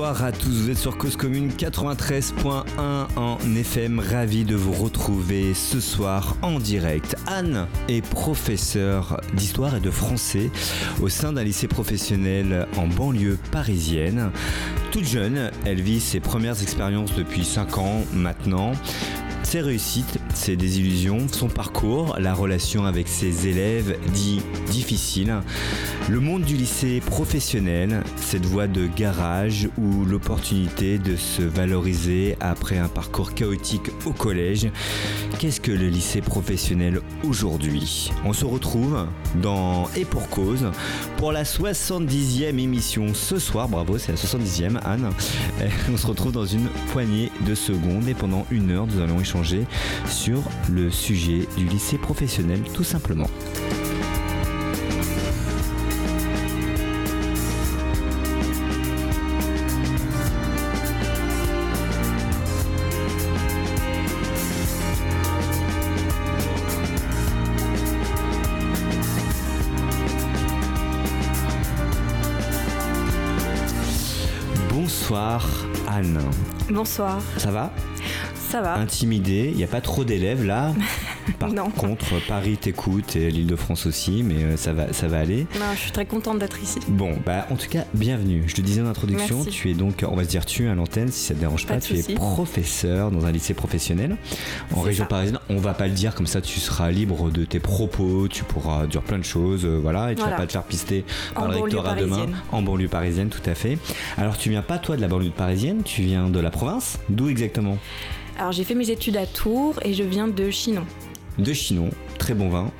Bonsoir à tous, vous êtes sur Cause Commune 93.1 en FM, ravi de vous retrouver ce soir en direct. Anne est professeure d'histoire et de français au sein d'un lycée professionnel en banlieue parisienne. Toute jeune, elle vit ses premières expériences depuis 5 ans maintenant. Ses réussites, ses désillusions, son parcours, la relation avec ses élèves dit difficile, le monde du lycée professionnel, cette voie de garage ou l'opportunité de se valoriser après un parcours chaotique au collège. Qu'est-ce que le lycée professionnel aujourd'hui? On se retrouve dans Et pour cause pour la 70e émission ce soir. Bravo, c'est la 70e, Anne. On se retrouve dans une poignée de secondes et pendant une heure, nous allons échanger sur le sujet du lycée professionnel tout simplement. Bonsoir. Ça va ça va. Intimidé, il n'y a pas trop d'élèves là. Par contre, Paris t'écoute et l'île de France aussi, mais euh, ça va, ça va aller. Non, je suis très contente d'être ici. Bon, bah en tout cas, bienvenue. Je te disais en introduction, tu es donc, on va se dire tu à l'antenne si ça te dérange pas, tu es professeur dans un lycée professionnel en région parisienne. On va pas le dire comme ça, tu seras libre de tes propos, tu pourras dire plein de choses, euh, voilà, et tu vas pas te faire pister par le rectorat demain en banlieue parisienne, tout à fait. Alors tu viens pas toi de la banlieue parisienne, tu viens de la province? D'où exactement? Alors j'ai fait mes études à Tours et je viens de Chinon. De Chinon, très bon vin.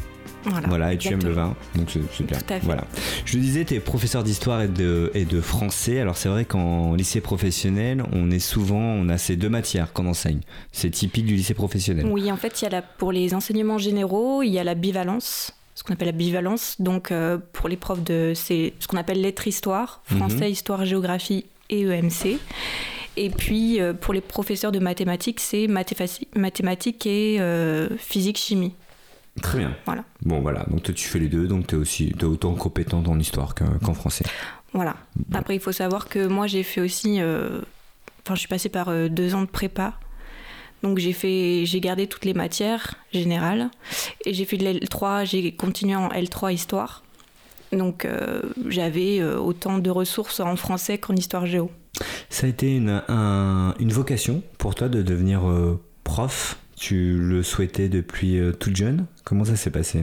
Voilà, et tu aimes le vin, donc c'est bien. Voilà. Je le disais, tu es professeur d'histoire et de, et de français. Alors c'est vrai qu'en lycée professionnel, on est souvent, on a ces deux matières qu'on enseigne. C'est typique du lycée professionnel. Oui, en fait, il y a la, pour les enseignements généraux, il y a la bivalence, ce qu'on appelle la bivalence. Donc euh, pour les profs de, c'est ce qu'on appelle lettres-histoire, français, mhm. histoire, géographie et EMC. Et puis, euh, pour les professeurs de mathématiques, c'est mathématiques et euh, physique-chimie. Très bien. Voilà. Bon, voilà. Donc, toi, tu fais les deux, donc tu es aussi es autant compétente en histoire qu'en français. Voilà. Après, il faut savoir que moi, j'ai fait aussi. Euh, enfin, je suis passée par deux ans de prépa. Donc j'ai fait, j'ai gardé toutes les matières générales et j'ai fait de l'L3, j'ai continué en L3 histoire. Donc j'avais autant de ressources en français qu'en histoire géo. Ça a été une, une vocation pour toi de devenir euh, prof? Tu le souhaitais depuis euh, toute jeune? Comment ça s'est passé?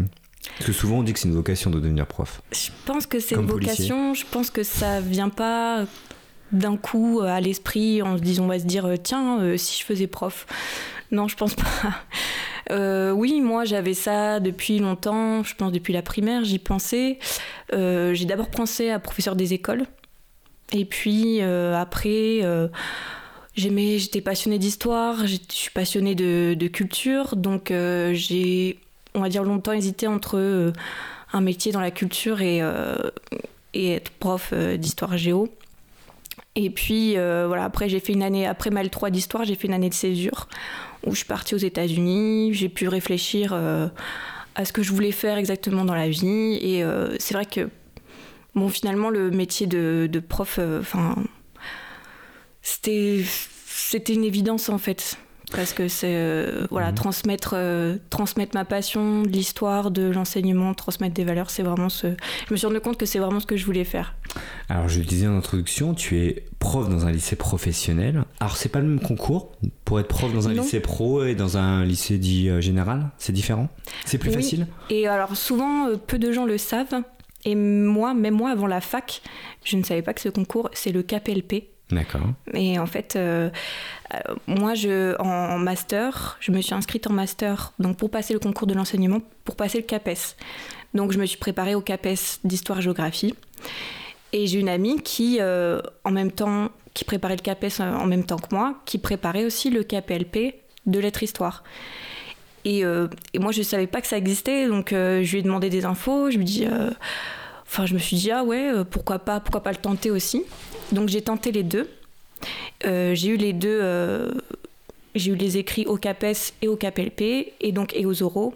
Parce que souvent on dit que c'est une vocation de devenir prof. Je pense que c'est une vocation, je pense que ça vient pas d'un coup à l'esprit en se disant on va se dire euh, tiens si je faisais prof. Non, je pense pas. oui, moi j'avais ça depuis longtemps, je pense depuis la primaire, j'y pensais. J'ai d'abord pensé à professeur des écoles. Et puis euh, après, euh, j'étais passionnée d'histoire, je suis passionnée de, culture, donc euh, j'ai, on va dire, longtemps hésité entre un métier dans la culture et, et être prof d'histoire géo. Et puis voilà, après j'ai fait une année, après ma L3 d'histoire, j'ai fait une année de césure où je suis partie aux États-Unis, j'ai pu réfléchir à ce que je voulais faire exactement dans la vie. Et c'est vrai que Bon, finalement, le métier de, prof, euh, enfin, c'était une évidence en fait. Parce que c'est euh, voilà, mhm. transmettre, euh, transmettre ma passion, de l'histoire, de l'enseignement, transmettre des valeurs, c'est vraiment ce. Je me suis rendu compte que c'est vraiment ce que je voulais faire. Alors, je le disais en introduction, tu es prof dans un lycée professionnel. Alors, c'est pas le même concours pour être prof dans un lycée pro et dans un lycée dit général? C'est différent? C'est plus facile? Et alors, souvent, peu de gens le savent. Et moi, même moi, avant la fac, je ne savais pas que ce concours, c'est le KPLP. D'accord. Et en fait, euh, euh, moi, je, en master, je me suis inscrite en master donc pour passer le concours de l'enseignement, pour passer le CAPES. Donc, je me suis préparée au CAPES d'histoire-géographie. Et j'ai une amie qui, euh, en même temps, qui préparait le CAPES en même temps que moi, qui préparait aussi le KPLP de lettres-histoire. Euh, et, moi, je ne savais pas que ça existait, donc euh, je lui ai demandé des infos. Je me dis, euh, enfin, je me suis dit, ah ouais, pourquoi pas, pourquoi pas le tenter aussi. Donc j'ai tenté les deux. J'ai eu les deux, j'ai eu les écrits au CAPES et au CAPLP, et donc et aux oraux.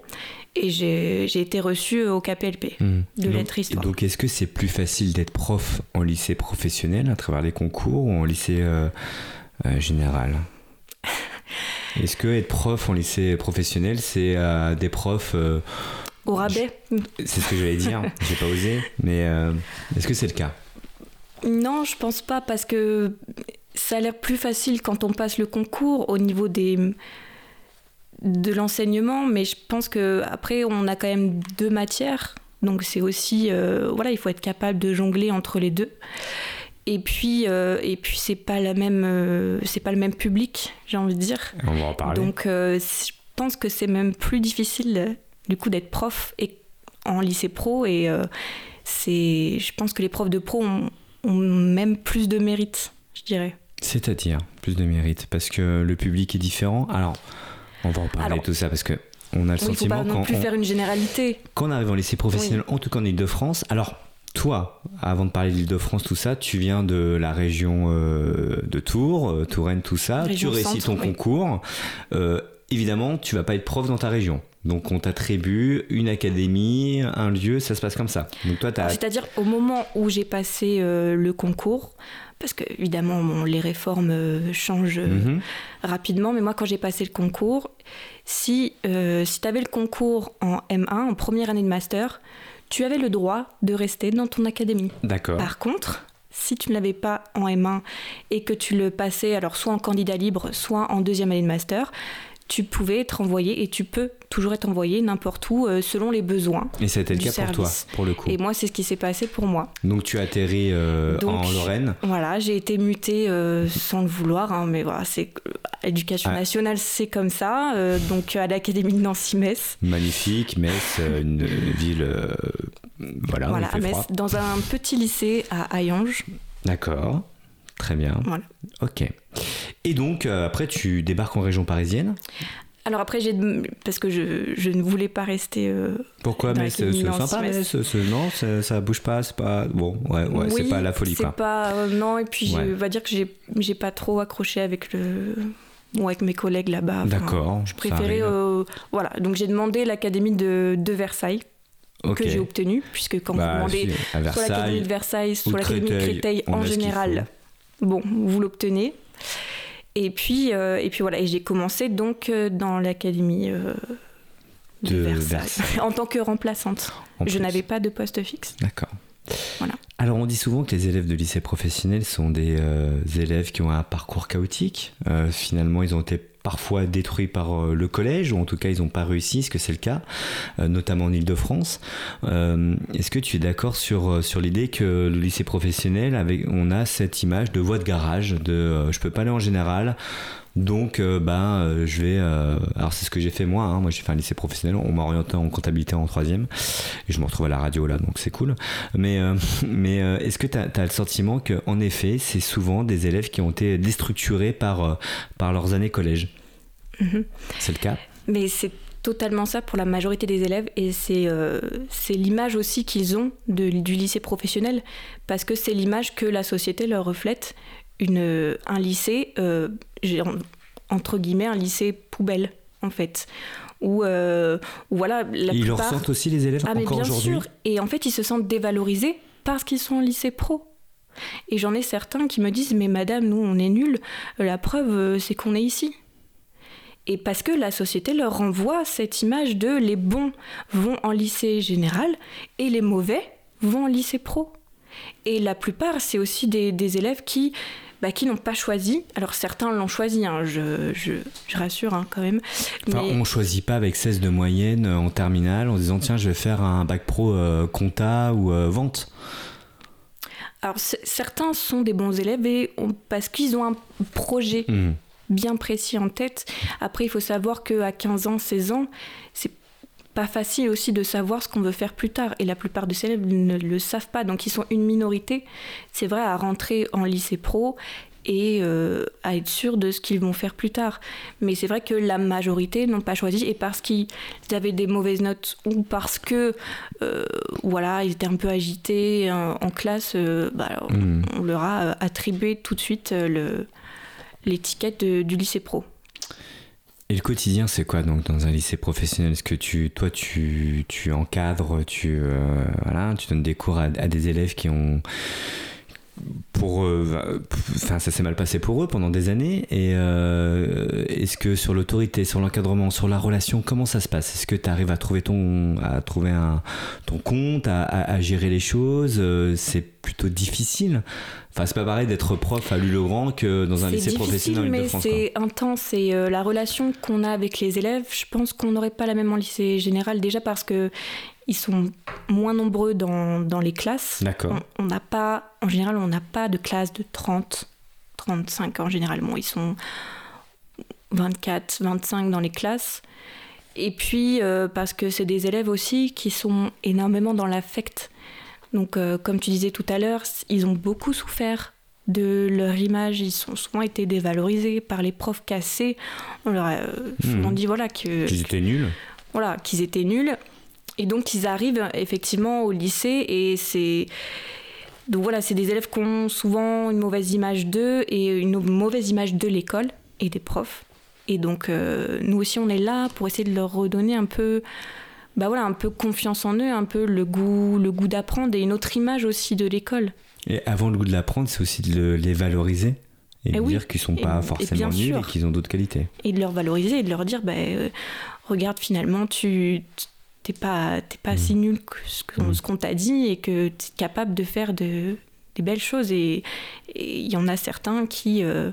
Et j'ai été reçue au KPLP hmm. de lettres histoire. Donc est-ce que c'est plus facile d'être prof en lycée professionnel à travers les concours ou en lycée euh, euh, général? Est-ce que être prof en lycée professionnel, c'est des profs au rabais C'est ce que j'allais dire, j'ai pas osé, mais est-ce que c'est le cas? Non, je pense pas parce que ça a l'air plus facile quand on passe le concours au niveau des de l'enseignement, mais je pense que après on a quand même deux matières, donc c'est aussi euh, voilà il faut être capable de jongler entre les deux. Et puis euh, et puis c'est pas la même euh, c'est pas le même public j'ai envie de dire. On va en parler. Donc je pense que c'est même plus difficile du coup d'être prof et en lycée pro et c'est je pense que les profs de pro ont, ont même plus de mérite je dirais. C'est-à-dire plus de mérite parce que le public est différent. Alors, on va en parler de tout ça parce que on a le sentiment faut pas non plus faire une généralité. Quand on arrive en lycée professionnel, en tout cas en Ile-de-France, alors toi, avant de parler de l'Île-de-France, tout ça, tu viens de la région euh, de Tours, euh, Touraine, tout ça. tu récites ton concours. Euh, évidemment, tu vas pas être prof dans ta région. Donc on t'attribue une académie, un lieu, ça se passe comme ça. Donc toi, C'est-à-dire au moment où j'ai passé le concours, parce que évidemment les réformes euh, changent euh, mhm. rapidement, mais moi quand j'ai passé le concours, si, euh, si tu avais le concours en M1, en première année de master, tu avais le droit de rester dans ton académie. D'accord. Par contre, si tu ne l'avais pas en M1 et que tu le passais alors soit en candidat libre, soit en deuxième année de master, tu pouvais être envoyé et tu peux toujours être envoyé n'importe où euh, selon les besoins. Et c'était le cas pour toi, pour le coup. Et moi, c'est ce qui s'est passé pour moi. Donc tu as atterri euh, en Lorraine. Voilà, j'ai été mutée euh, sans le vouloir, hein, mais voilà, c'est l'éducation ah. nationale, c'est comme ça. donc à l'académie de Nancy-Metz. Magnifique, Metz, une ville, voilà, voilà à Metz, dans un petit lycée à Hayange. D'accord. Très bien. Voilà. Ok. Et donc, euh, après, tu débarques en région parisienne? Alors après, j'ai parce que je, je, ne voulais pas rester. Euh, Pourquoi Mais c'est sympa, mais non, ça, bouge pas, c'est pas bon, ouais, ouais, c'est pas la folie quoi. pas euh, non, et puis je va dire que j'ai j'ai pas trop accroché avec le bon, avec mes collègues là-bas. D'accord. Je préférais voilà, donc j'ai demandé l'académie de, de Versailles. que j'ai obtenu puisque quand vous bah, demandez soit l'académie de Versailles, soit l'académie de Créteil en général, bon, vous l'obtenez. Et puis, euh, et puis voilà, et j'ai commencé donc euh, dans l'académie euh, de, Versailles, en tant que remplaçante. je n'avais pas de poste fixe. D'accord. Voilà. Alors on dit souvent que les élèves de lycée professionnel sont des élèves qui ont un parcours chaotique. finalement, ils ont été parfois détruits par euh, le collège, ou en tout cas ils n'ont pas réussi, est-ce que c'est le cas, euh, notamment en Ile-de-France. Euh, est-ce que tu es d'accord sur, sur l'idée que le lycée professionnel, avec, on a cette image de voie de garage, de je peux pas aller en général, donc, ben, je vais. alors, c'est ce que j'ai fait moi. Hein. Moi, j'ai fait un lycée professionnel. On m'a orienté en comptabilité en troisième. Et je me retrouve à la radio là, donc c'est cool. Mais, mais est-ce que tu as, as, le sentiment qu'en effet, c'est souvent des élèves qui ont été déstructurés par, par leurs années collège? Mhm. C'est le cas? Mais c'est totalement ça pour la majorité des élèves et c'est euh, l'image aussi qu'ils ont de, du lycée professionnel parce que c'est l'image que la société leur reflète. Une, un lycée, euh, entre guillemets, un lycée poubelle en fait. Où, euh, voilà, la ils le ressentent aussi les élèves ah, encore aujourd'hui Et en fait, ils se sentent dévalorisés parce qu'ils sont en lycée pro. Et j'en ai certains qui me disent Mais madame, nous, on est nuls. La preuve, c'est qu'on est ici. Et parce que la société leur renvoie cette image de les bons vont en lycée général et les mauvais vont en lycée pro. Et la plupart, c'est aussi des, élèves qui, bah, qui n'ont pas choisi. Alors certains l'ont choisi, hein, je, je, rassure hein, quand même. Enfin, On ne choisit pas avec 16 de moyenne en terminale en disant tiens je vais faire un bac pro euh, compta ou euh, vente. Alors certains sont des bons élèves et parce qu'ils ont un projet. Mmh bien précis en tête. Après, il faut savoir qu'à 15 ans, 16 ans, c'est pas facile aussi de savoir ce qu'on veut faire plus tard. Et la plupart des élèves ne le savent pas. Donc, ils sont une minorité, c'est vrai, à rentrer en lycée pro et euh, à être sûr de ce qu'ils vont faire plus tard. Mais c'est vrai que la majorité n'ont pas choisi et parce qu'ils avaient des mauvaises notes ou parce que euh, voilà ils étaient un peu agités en, classe, euh, bah, hmm. on, leur a attribué tout de suite l'étiquette du lycée pro. Et le quotidien, c'est quoi donc dans un lycée professionnel? Est-ce que tu, toi, tu, tu encadres, tu, euh, voilà, tu donnes des cours à, des élèves qui ont pour enfin ça s'est mal passé pour eux pendant des années. Et euh, est-ce que sur l'autorité sur l'encadrement sur la relation comment ça se passe? Est-ce que tu arrives à trouver ton à trouver un ton compte à, à gérer les choses? Euh, c'est plutôt difficile. Enfin, c'est pas pareil d'être prof à Lule-Grand que dans un lycée professionnel mais c'est intense. Et euh, la relation qu'on a avec les élèves, je pense qu'on n'aurait pas la même en lycée général. Déjà parce que ils sont moins nombreux dans, dans les classes. D'accord. On n'a pas, en général, on n'a pas de classe de 30, 35 ans généralement. Ils sont 24, 25 dans les classes. Et puis, euh, parce que c'est des élèves aussi qui sont énormément dans l'affect. Donc, euh, comme tu disais tout à l'heure, ils ont beaucoup souffert de leur image. Ils ont souvent été dévalorisés par les profs cassés. On leur a euh, hmm. dit voilà que qu'ils étaient nuls. Voilà, qu'ils étaient nuls. Et donc, ils arrivent effectivement au lycée et c'est donc voilà, c'est des élèves qui ont souvent une mauvaise image d'eux et une mauvaise image de l'école et des profs. Et donc, euh, nous aussi, on est là pour essayer de leur redonner un peu bah voilà, un peu confiance en eux, un peu le goût, le goût d'apprendre et une autre image aussi de l'école. Et avant le goût de l'apprendre, c'est aussi de les valoriser et, eh de dire qu'ils sont pas forcément nuls et qu'ils ont d'autres qualités. Et de leur valoriser et de leur dire, bah, euh, regarde finalement, tu t'es pas, pas si mm. nul que mm. ce qu'on t'a dit et que tu es capable de faire de, des belles choses. Et il y en a certains qui, euh,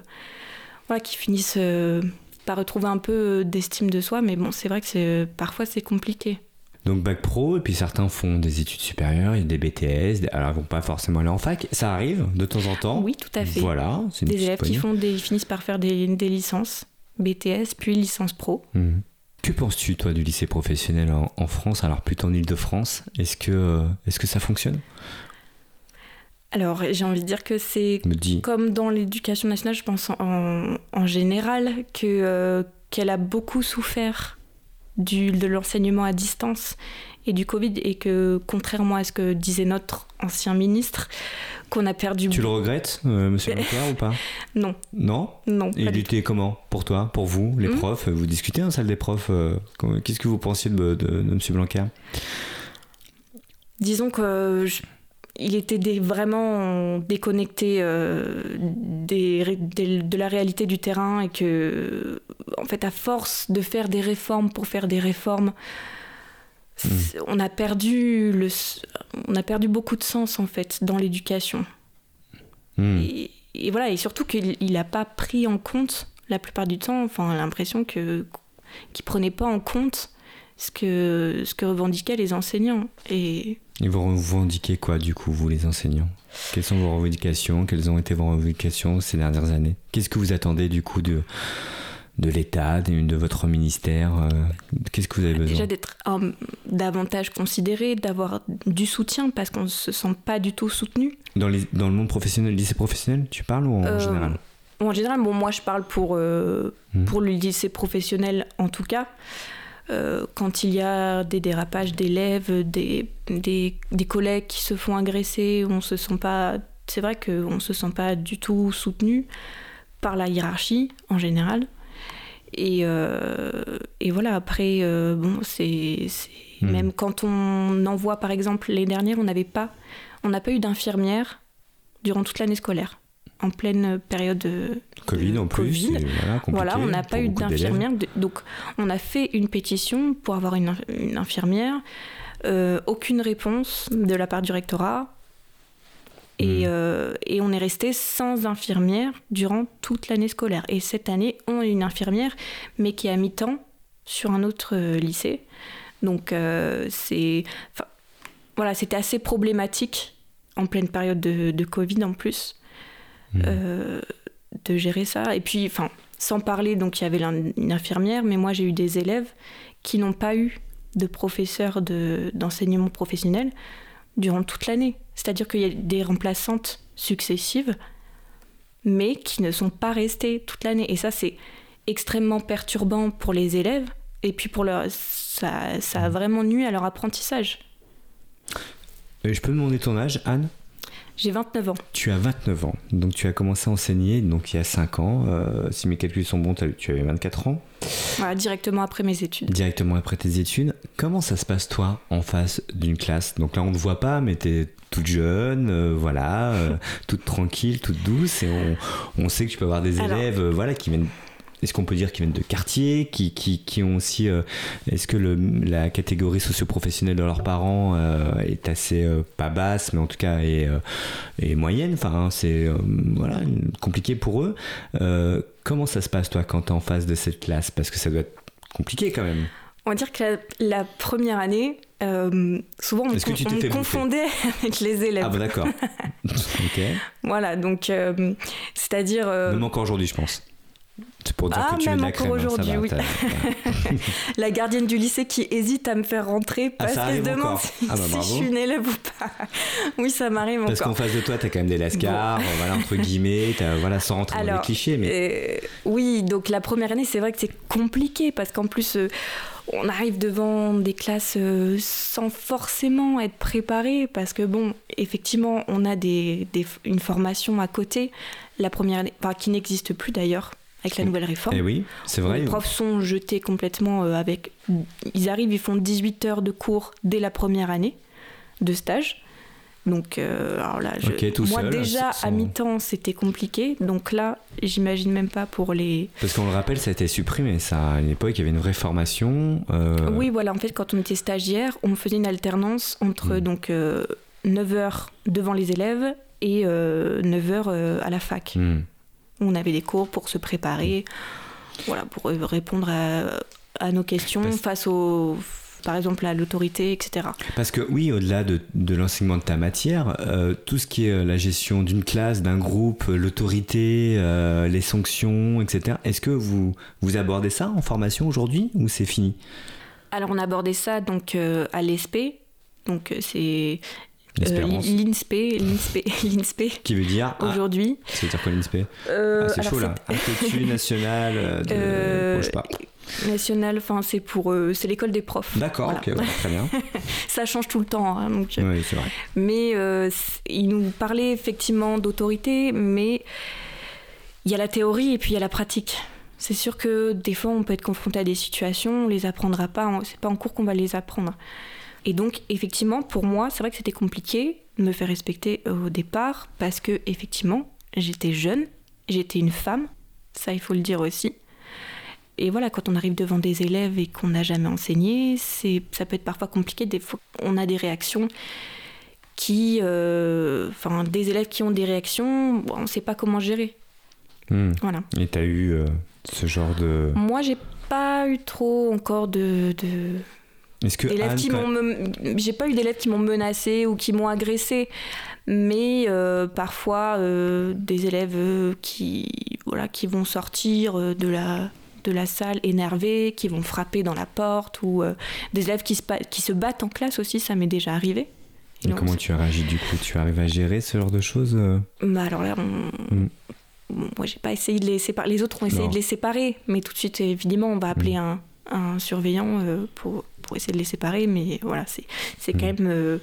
voilà, qui finissent euh, par retrouver un peu d'estime de soi, mais bon, c'est vrai que parfois c'est compliqué. Donc bac pro, et puis certains font des études supérieures, il y a des BTS, alors ils vont pas forcément aller en fac, ça arrive de temps en temps. Oui, tout à fait. Voilà, c'est Des élèves qui font des, finissent par faire des, licences, BTS, puis licence pro. Mhm. Que penses-tu, toi, du lycée professionnel en, France, alors plutôt en Ile-de-France Est-ce que, euh, est que ça fonctionne? Alors, j'ai envie de dire que c'est comme dans l'éducation nationale, je pense en, en général, que, euh, qu'elle a beaucoup souffert du, de l'enseignement à distance et du Covid et que contrairement à ce que disait notre ancien ministre, qu'on a perdu. Tu le regrettes, euh, Monsieur Blanquer, ou pas? Non. Non? Non. Et il était comment pour toi, pour vous, les hmm profs? Vous discutez en salle des profs euh, Qu'est-ce que vous pensiez de, de, de Monsieur Blanquer? Disons que il était vraiment déconnecté euh, des, de la réalité du terrain et que, en fait, à force de faire des réformes pour faire des réformes, on, a perdu le, on a perdu beaucoup de sens, en fait, dans l'éducation. Hmm. Et, voilà, et surtout qu'il n'a pas pris en compte, la plupart du temps, enfin, l'impression que qu'il prenait pas en compte ce que, ce que revendiquaient les enseignants. Et et vous revendiquez quoi du coup, vous les enseignants? Quelles sont vos revendications? Quelles ont été vos revendications ces dernières années? Qu'est-ce que vous attendez du coup de, de l'État, de, de, votre ministère euh, Qu'est-ce que vous avez besoin Déjà d'être davantage considéré, d'avoir du soutien parce qu'on ne se sent pas du tout soutenu. Dans, les, dans le monde professionnel, lycée professionnel, tu parles ou en euh, général En général, bon, moi je parle pour, euh, hmm. pour le lycée professionnel en tout cas. Euh, quand il y a des dérapages d'élèves, des, des, des, collègues qui se font agresser, on se sent pas. C'est vrai qu'on ne se sent pas du tout soutenu par la hiérarchie en général. Et, euh, et voilà, après, euh, bon, c'est. Hmm. Même quand on envoie, par exemple, les dernières, on n'avait pas. On n'a pas eu d'infirmière durant toute l'année scolaire en pleine période de Covid en plus. voilà, on n'a pas eu d'infirmière. Donc, on a fait une pétition pour avoir une, infirmière. Euh, aucune réponse de la part du rectorat. Et, hmm. euh, et, on est resté sans infirmière durant toute l'année scolaire. Et cette année, on a une infirmière, mais qui est à mi-temps sur un autre euh, lycée. Donc, c'est. Voilà, c'était assez problématique en pleine période de, de Covid en plus. Mm. Euh, de gérer ça. Et puis, enfin, sans parler, donc il y avait une infirmière, mais moi j'ai eu des élèves qui n'ont pas eu de professeur d'enseignement professionnel durant toute l'année. C'est-à-dire qu'il y a des remplaçantes successives, mais qui ne sont pas restées toute l'année. Et ça, c'est extrêmement perturbant pour les élèves, et puis pour leur, ça, ça a mm. vraiment nuit à leur apprentissage. Euh, je peux demander ton âge, Anne? J'ai 29 ans. Tu as 29 ans, donc tu as commencé à enseigner donc il y a 5 ans. Euh, si mes calculs sont bons, tu avais 24 ans. Voilà, directement après mes études. Directement après tes études. Comment ça se passe toi en face d'une classe? Donc là on ne te voit pas, mais tu es toute jeune, euh, voilà, euh, toute tranquille, toute douce, et on, on, sait que tu peux avoir des élèves voilà, qui viennent est-ce qu'on peut dire qu'ils viennent de quartier, qui, qui, qui ont aussi. Euh, est-ce que le, la catégorie socio-professionnelle de leurs parents euh, est assez euh, pas basse, mais en tout cas est, est moyenne? Enfin, hein, c'est voilà compliqué pour eux. comment ça se passe toi quand tu es en face de cette classe? Parce que ça doit être compliqué quand même. On va dire que la, première année, souvent on, me confondait avec les élèves. Ah bah d'accord. ok. Voilà, donc c'est-à-dire. Même encore aujourd'hui, je pense. C'est pour dire ah, que tu même encore aujourd'hui, oui. la gardienne du lycée qui hésite à me faire rentrer ah, parce qu'elle se demande si, ah, bah, je suis une élève ou pas. Oui, ça m'arrive encore. Parce qu'en face de toi, tu as quand même des lascars, voilà, entre guillemets, voilà, sans rentrer dans les clichés. Mais... Euh, oui, donc la première année, c'est vrai que c'est compliqué parce qu'en plus, euh, on arrive devant des classes euh, sans forcément être préparé parce que, bon, effectivement, on a des, des une formation à côté, la première année, enfin, qui n'existe plus d'ailleurs avec la nouvelle réforme. Eh oui, c'est vrai. Les profs sont jetés complètement euh, avec. Ils arrivent, ils font 18 heures de cours dès la première année de stage. Donc, euh, alors là, moi déjà à mi-temps c'était compliqué, donc là j'imagine même pas pour les. Parce qu'on le rappelle, ça a été supprimé, ça. À une époque, il y avait une vraie formation. Euh, oui, voilà, en fait, quand on était stagiaire, on faisait une alternance entre hmm. donc 9 heures devant les élèves et 9 heures à la fac. Hmm. On avait des cours pour se préparer, voilà, pour répondre à, nos questions face au par exemple à l'autorité, etc. Parce que oui, au-delà de, l'enseignement de ta matière, euh, tout ce qui est euh, la gestion d'une classe, d'un groupe, euh, l'autorité, les sanctions, etc., est-ce que vous, vous abordez ça en formation aujourd'hui ou c'est fini? Alors on abordait ça donc à l'ESP, donc c'est L'INSPE, l'INSPE, Qui veut dire ah, aujourd'hui. ça veut dire quoi l'INSPE? Euh, ah, C'est chaud là. Institut national euh, de. Euh, sais pas. National, enfin c'est pour c'est l'école des profs. D'accord, ok, très bien. ça change tout le temps, hein, donc. Oui, c'est vrai. Mais il nous parlait effectivement d'autorité, mais il y a la théorie et puis il y a la pratique. C'est sûr que des fois on peut être confronté à des situations, on les apprendra pas, c'est pas en cours qu'on va les apprendre. Et donc, effectivement, pour moi, c'est vrai que c'était compliqué de me faire respecter au départ parce que, effectivement, j'étais jeune, j'étais une femme, ça il faut le dire aussi. Et voilà, quand on arrive devant des élèves et qu'on n'a jamais enseigné, c'est, ça peut être parfois compliqué. Des fois, on a des réactions qui, euh, enfin, des élèves qui ont des réactions, on ne sait pas comment gérer. Hmm. Voilà. Et tu as eu euh, ce genre de. Moi, j'ai pas eu trop encore de, est-ce que j'ai pas eu d'élèves qui m'ont menacé ou qui m'ont agressé, mais euh, parfois euh, des élèves euh, qui voilà qui vont sortir de la de la salle énervés, qui vont frapper dans la porte ou des élèves qui se, qui se battent en classe aussi, ça m'est déjà arrivé. Et comment tu as réagi du coup? Tu arrives à gérer ce genre de choses bah alors là, hmm. moi j'ai pas essayé de les séparer. Les autres ont essayé de les séparer, mais tout de suite évidemment on va appeler hmm. un, un surveillant pour pour essayer de les séparer, mais voilà, c'est quand mm. même euh,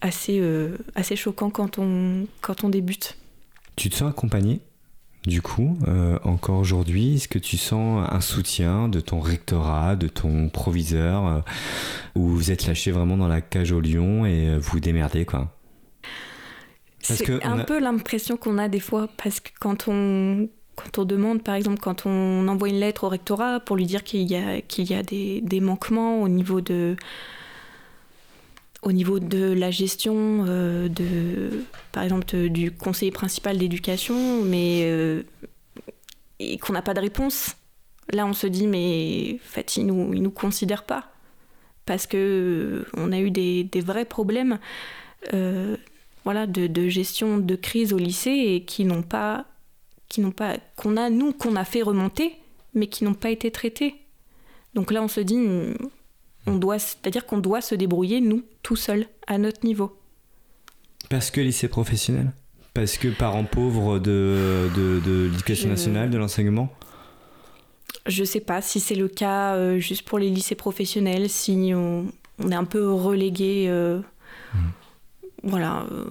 assez, euh, assez choquant quand on, quand on débute. Tu te sens accompagné du coup, euh, encore aujourd'hui, est-ce que tu sens un soutien de ton rectorat, de ton proviseur, où vous êtes lâché vraiment dans la cage au lion et vous démerdez quoi? C'est un peu l'impression qu'on a des fois, parce que quand on, quand on demande, par exemple, quand on envoie une lettre au rectorat pour lui dire qu'il y a, qu'il y a des, des, manquements au niveau de, au niveau de la gestion, euh, de, par exemple, du conseiller principal d'éducation, mais euh, et qu'on n'a pas de réponse, là on se dit, mais en fait, il ne nous, il nous considère pas. Parce que euh, on a eu des, des vrais problèmes voilà, de, de gestion de crise au lycée et qui n'ont pas qui n'ont pas, qu'on a nous qu'on a fait remonter, mais qui n'ont pas été traités. Donc là, on se dit, on doit, c'est-à-dire qu'on doit se débrouiller nous tout seuls à notre niveau. Parce que lycée professionnel, parce que parents pauvres de, de, l'éducation nationale, de l'enseignement? Je sais pas si c'est le cas euh, juste pour les lycées professionnels, si on, est un peu relégué. Euh, mmh. Voilà. Euh,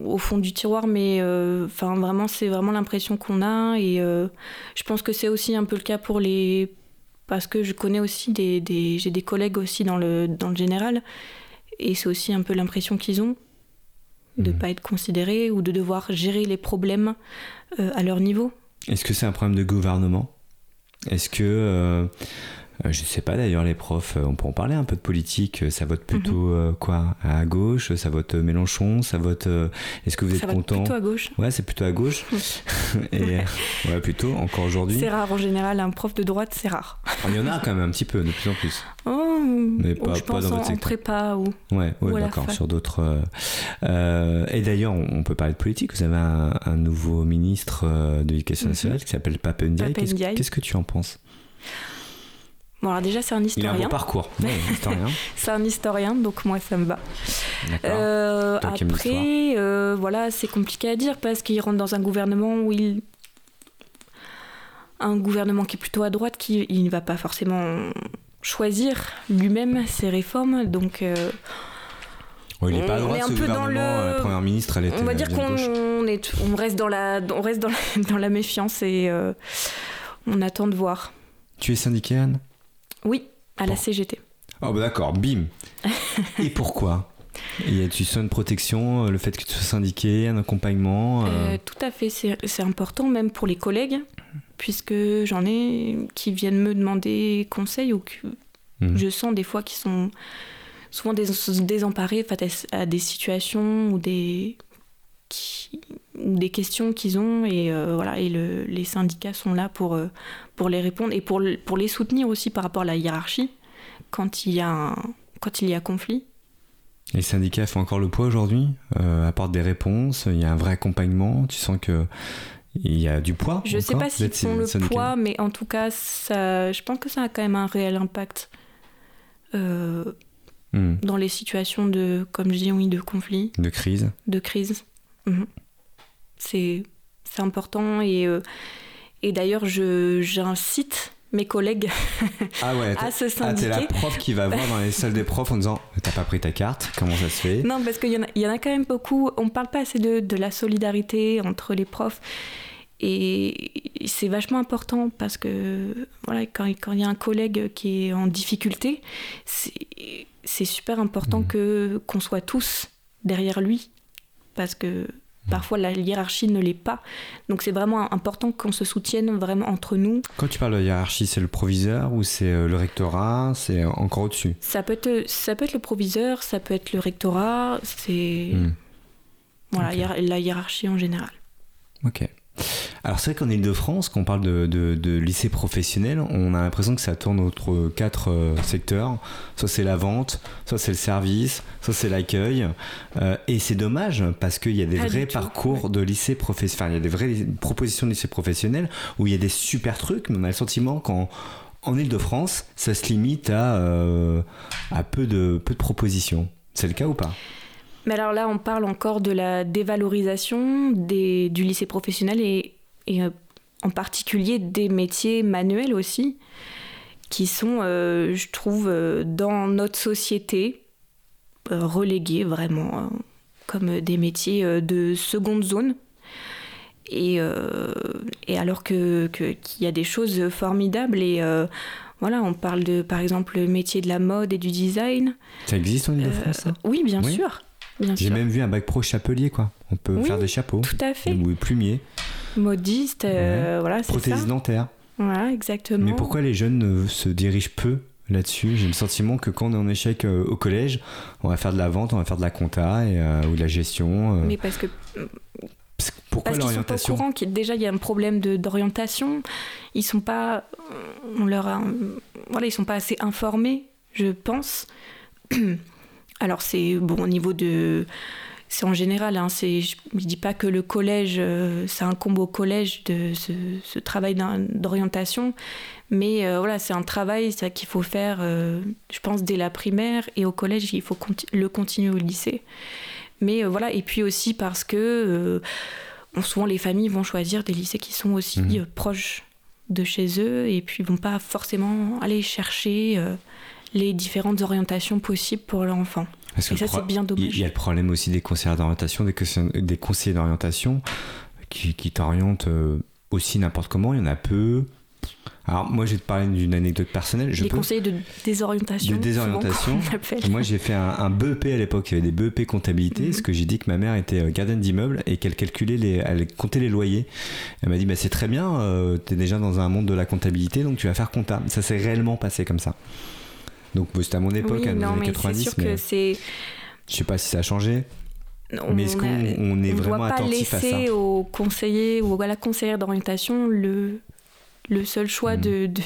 au fond du tiroir, mais enfin vraiment c'est vraiment l'impression qu'on a et je pense que c'est aussi un peu le cas pour les parce que je connais aussi des, des j'ai des collègues aussi dans le dans le général et c'est aussi un peu l'impression qu'ils ont de ne mmh. pas être considérés ou de devoir gérer les problèmes à leur niveau. Est-ce que c'est un problème de gouvernement? Est-ce que euh, je ne sais pas d'ailleurs les profs, euh, on peut en parler un peu de politique. Euh, ça vote plutôt mhm. quoi À gauche? Ça vote Mélenchon? Ça vote Est-ce que vous êtes content? Plutôt à gauche. Ouais, c'est plutôt à gauche. Et ouais, plutôt encore aujourd'hui. C'est rare en général, un prof de droite, c'est rare. Il y en a quand même un petit peu, de plus en plus. Oh, mais pas, je pas pense dans votre en, prépa ou. Ouais, ouais d'accord, sur d'autres. et d'ailleurs, on peut parler de politique. Vous avez un, nouveau ministre de l'Éducation mhm. nationale qui s'appelle Papendiaï. Qu'est-ce que tu en penses? Bon, alors déjà, c'est un historien. Il a un parcours. c'est un historien, donc moi, ça me va. Euh, après, euh, voilà, c'est compliqué à dire parce qu'il rentre dans un gouvernement où il. Un gouvernement qui est plutôt à droite, qui il ne va pas forcément choisir lui-même ses réformes, donc. Euh, il n'est pas à droite, ce gouvernement. Le... La première ministre, elle était. On va dire qu'on on reste dans la, on reste dans la, dans la méfiance et on attend de voir. Tu es syndiqué, Anne? Oui, à la CGT. Oh bah d'accord, bim. Et pourquoi? Y a-tu une protection, euh, le fait que tu sois syndiqué, un accompagnement euh euh, Tout à fait, c'est important même pour les collègues, puisque j'en ai qui viennent me demander conseil ou que mhm. je sens des fois qu'ils sont souvent désemparés face à des situations ou des, des questions qu'ils ont et voilà et les syndicats sont là pour pour les répondre et pour, pour les soutenir aussi par rapport à la hiérarchie quand il y a, quand il y a conflit. Les syndicats font encore le poids aujourd'hui, euh, apportent des réponses, il y a un vrai accompagnement, tu sens que il y a du poids. Je ne sais pas s'ils font le poids, mais en tout cas, ça, je pense que ça a quand même un réel impact euh, hmm. dans les situations de, comme je dis, oui, de conflit. De crise. De crise. Mhm. C'est important et, euh, et d'ailleurs, j'incite mes collègues ah ouais, à se syndiquer. Ah, t'es la prof qui va voir dans les salles des profs en disant T'as pas pris ta carte Comment ça se fait? Non, parce qu'il y, y, en a quand même beaucoup. On parle pas assez de, de la solidarité entre les profs. Et c'est vachement important parce que voilà, quand il y a un collègue qui est en difficulté, c'est super important mmh. que qu'on soit tous derrière lui. Parce que Parfois, la hiérarchie ne l'est pas. Donc, c'est vraiment important qu'on se soutienne vraiment entre nous. Quand tu parles de hiérarchie, c'est le proviseur ou c'est euh, le rectorat? C'est encore au-dessus? Ça peut, être, ça peut être le proviseur, ça peut être le rectorat. C'est. Hmm. Voilà, la hiérarchie en général. Ok. Alors c'est vrai qu'en Ile-de-France, quand on parle de, de, lycée professionnel, on a l'impression que ça tourne entre quatre euh, secteurs. Soit c'est la vente, soit c'est le service, soit c'est l'accueil. Euh, et c'est dommage parce qu'il y a des vrais parcours de lycée professionnel, enfin il y a des vraies propositions de lycée professionnel où il y a des super trucs, mais on a le sentiment qu'en en Ile-de-France, ça se limite à, euh, à peu, de, peu de propositions. C'est le cas ou pas? Mais alors là, on parle encore de la dévalorisation des, du lycée professionnel et, et euh, en particulier des métiers manuels aussi, qui sont, euh, je trouve, euh, dans notre société, relégués vraiment comme des métiers de seconde zone. Et, et alors qu'il que, qu'il y a des choses formidables et voilà, on parle de, par exemple, le métier de la mode et du design. Ça existe en Ile-de-France Oui, bien sûr. J'ai même vu un bac pro chapelier, quoi. On peut faire des chapeaux. Tout à fait. Ou plumier. Modiste, euh, voilà, c'est Prothèse dentaire. Voilà, exactement. Mais pourquoi les jeunes se dirigent peu là-dessus? J'ai le sentiment que quand on est en échec euh, au collège, on va faire de la vente, on va faire de la compta et, euh, ou de la gestion. Mais parce que pourquoi l'orientation Ils sont pas au courant qu'il déjà il y a un problème d'orientation. Ils sont pas, on leur a, voilà, ils sont pas assez informés, je pense. Alors c'est bon au niveau de c'est en général, hein, c'est, je ne dis pas que le collège, euh, c'est un combo collège de ce, travail d'orientation, mais euh, voilà, c'est un travail qu'il faut faire, euh, je pense, dès la primaire et au collège, il faut le continuer au lycée. Mais voilà, et puis aussi parce que souvent les familles vont choisir des lycées qui sont aussi mmh. proches de chez eux et puis vont pas forcément aller chercher les différentes orientations possibles pour l'enfant. Et ça, c'est bien dommage. Il y a le problème aussi des conseillers d'orientation, des, conseillers d'orientation qui, qui t'orientent euh, aussi n'importe comment. Il y en a peu. Alors moi, je vais te parler d'une anecdote personnelle. Je les conseillers de désorientation. De désorientation. Moi, j'ai fait un, BEP à l'époque. Il y avait des BEP comptabilité. Mhm. Ce que j'ai dit que ma mère était euh, gardienne d'immeuble et qu'elle calculait les, elle comptait les loyers. Elle m'a dit, bah, c'est très bien. Euh, tu es déjà dans un monde de la comptabilité, donc tu vas faire comptable. Ça s'est réellement passé comme ça. Donc c'était à mon époque, oui, années 90. Sûr mais que c'est. Je sais pas si ça a changé. mais est-ce qu'on est vraiment attentif à ça On doit pas laisser au conseiller ou à la conseillère d'orientation le le seul choix de, de,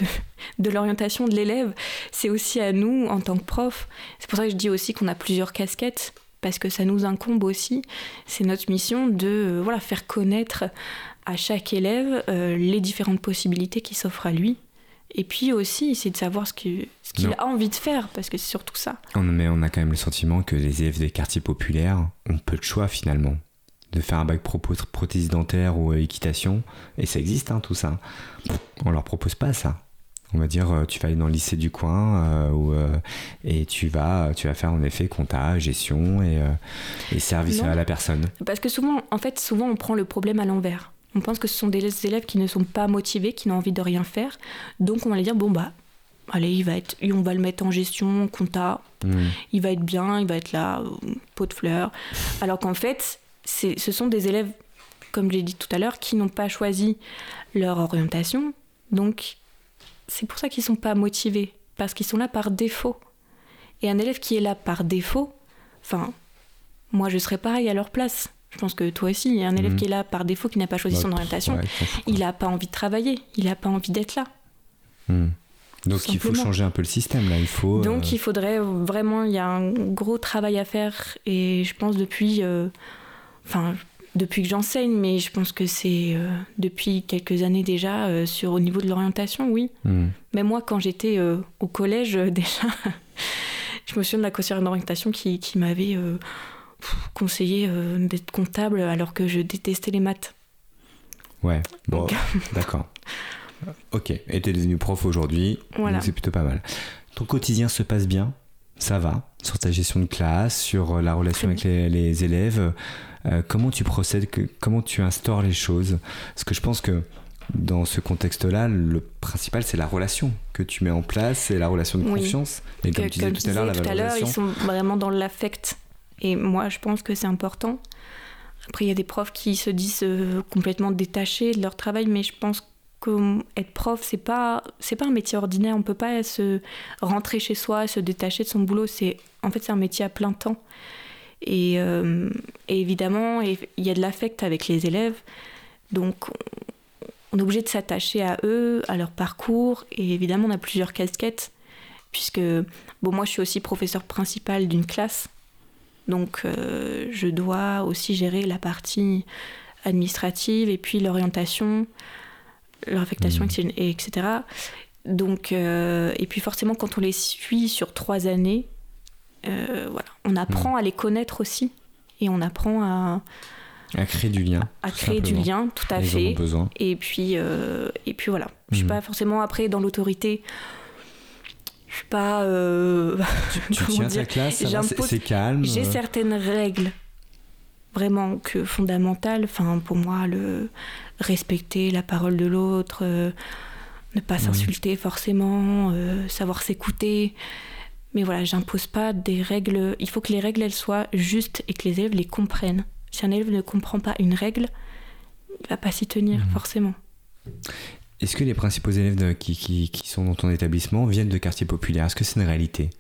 de l'orientation de l'élève, c'est aussi à nous en tant que prof. C'est pour ça que je dis aussi qu'on a plusieurs casquettes, parce que ça nous incombe aussi. C'est notre mission de euh, voilà, faire connaître à chaque élève euh, les différentes possibilités qui s'offrent à lui. Et puis aussi, c'est de savoir ce qu'il a envie de faire, parce que c'est surtout ça. Mais on a quand même le sentiment que les élèves des quartiers populaires ont peu de choix finalement de faire un bac pro prothésie dentaire ou euh, équitation, et ça existe hein, tout ça. On leur propose pas ça. On va dire, euh, tu vas aller dans le lycée du coin euh, et tu vas, tu vas faire en effet compta, gestion et, et service à la personne. Parce que souvent, en fait, souvent on prend le problème à l'envers. On pense que ce sont des élèves qui ne sont pas motivés, qui n'ont envie de rien faire. Donc on va les dire, bon bah, allez, il va être, on va le mettre en gestion, compta, mmh. il va être bien, il va être là, pot de fleurs. Alors qu'en fait, ce sont des élèves, comme j'ai dit tout à l'heure, qui n'ont pas choisi leur orientation. Donc, c'est pour ça qu'ils ne sont pas motivés, parce qu'ils sont là par défaut. Et un élève qui est là par défaut, enfin, moi je serais pareil à leur place. Je pense que toi aussi, un élève mhm. qui est là par défaut, qui n'a pas choisi son orientation, il n'a pas envie de travailler, il n'a pas envie d'être là. Hmm. Donc il faut changer un peu le système là. Il faut. Donc euh, il faudrait vraiment, il y a un gros travail à faire et je pense depuis euh, enfin depuis que j'enseigne, mais je pense que c'est euh, depuis quelques années déjà sur au niveau de l'orientation, oui. Hmm. Mais moi, quand j'étais au collège déjà, je me souviens de la conseillère d'orientation qui, qui m'avait conseillé d'être comptable alors que je détestais les maths. Ouais, bon, d'accord. Ok, et t'es devenu prof aujourd'hui, donc c'est plutôt pas mal. Ton quotidien se passe bien? Ça va? Sur ta gestion de classe, sur la relation avec les, les élèves euh, comment tu procèdes, comment tu instaures les choses? Parce que je pense que dans ce contexte-là, le principal, c'est la relation que tu mets en place, c'est la relation de confiance. Et comme tu disais tout à l'heure, ils sont vraiment dans l'affect. Et moi, je pense que c'est important. Après, il y a des profs qui se disent euh, complètement détachés de leur travail, mais je pense qu'être prof, c'est pas c'est pas un métier ordinaire. On peut pas se rentrer chez soi, se détacher de son boulot. C'est en fait c'est un métier à plein temps. Euh, et, évidemment, il y a de l'affect avec les élèves. Donc, on est obligé de s'attacher à eux, à leur parcours. Et évidemment, on a plusieurs casquettes. Puisque, bon, moi, je suis aussi professeur principal d'une classe. Donc, euh, je dois aussi gérer la partie administrative et puis l'orientation, l'affectation, mmh. etc. Donc, euh, et puis forcément, quand on les suit sur trois années, euh, voilà. On apprend hmm. à les connaître aussi et on apprend à, à créer du lien. À créer du lien, tout à fait. Et puis, euh, et puis voilà. Je suis hmm. pas forcément après dans l'autorité. Je suis pas. Euh, tu, tiens ta classe, c'est calme. J'ai certaines règles vraiment que fondamentales. Enfin, pour moi, le respecter la parole de l'autre, ne pas s'insulter forcément, savoir s'écouter. Mais voilà, j'impose pas des règles. Il faut que les règles elles soient justes et que les élèves les comprennent. Si un élève ne comprend pas une règle, il va pas s'y tenir mhm. forcément. Est-ce que les principaux élèves qui, qui, qui, sont dans ton établissement viennent de quartiers populaires? Est-ce que c'est une réalité?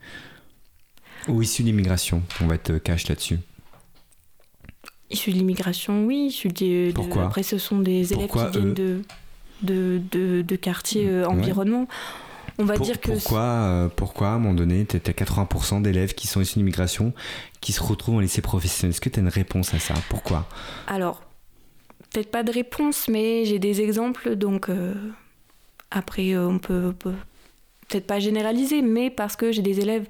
Ou issus de l'immigration? On va être cash là-dessus. Issus de l'immigration, oui. Issus de, Pourquoi? Après, ce sont des élèves qui viennent de, de, de, de, quartiers euh, environnement. On va dire que. Pourquoi, euh, pourquoi, à un moment donné, tu as 80% d'élèves qui sont issus d'immigration qui se retrouvent en lycée professionnel? Est-ce que tu as une réponse à ça? Pourquoi? Alors, peut-être pas de réponse, mais j'ai des exemples. Donc, euh, après, euh, on peut, peut-être pas généraliser, mais parce que j'ai des élèves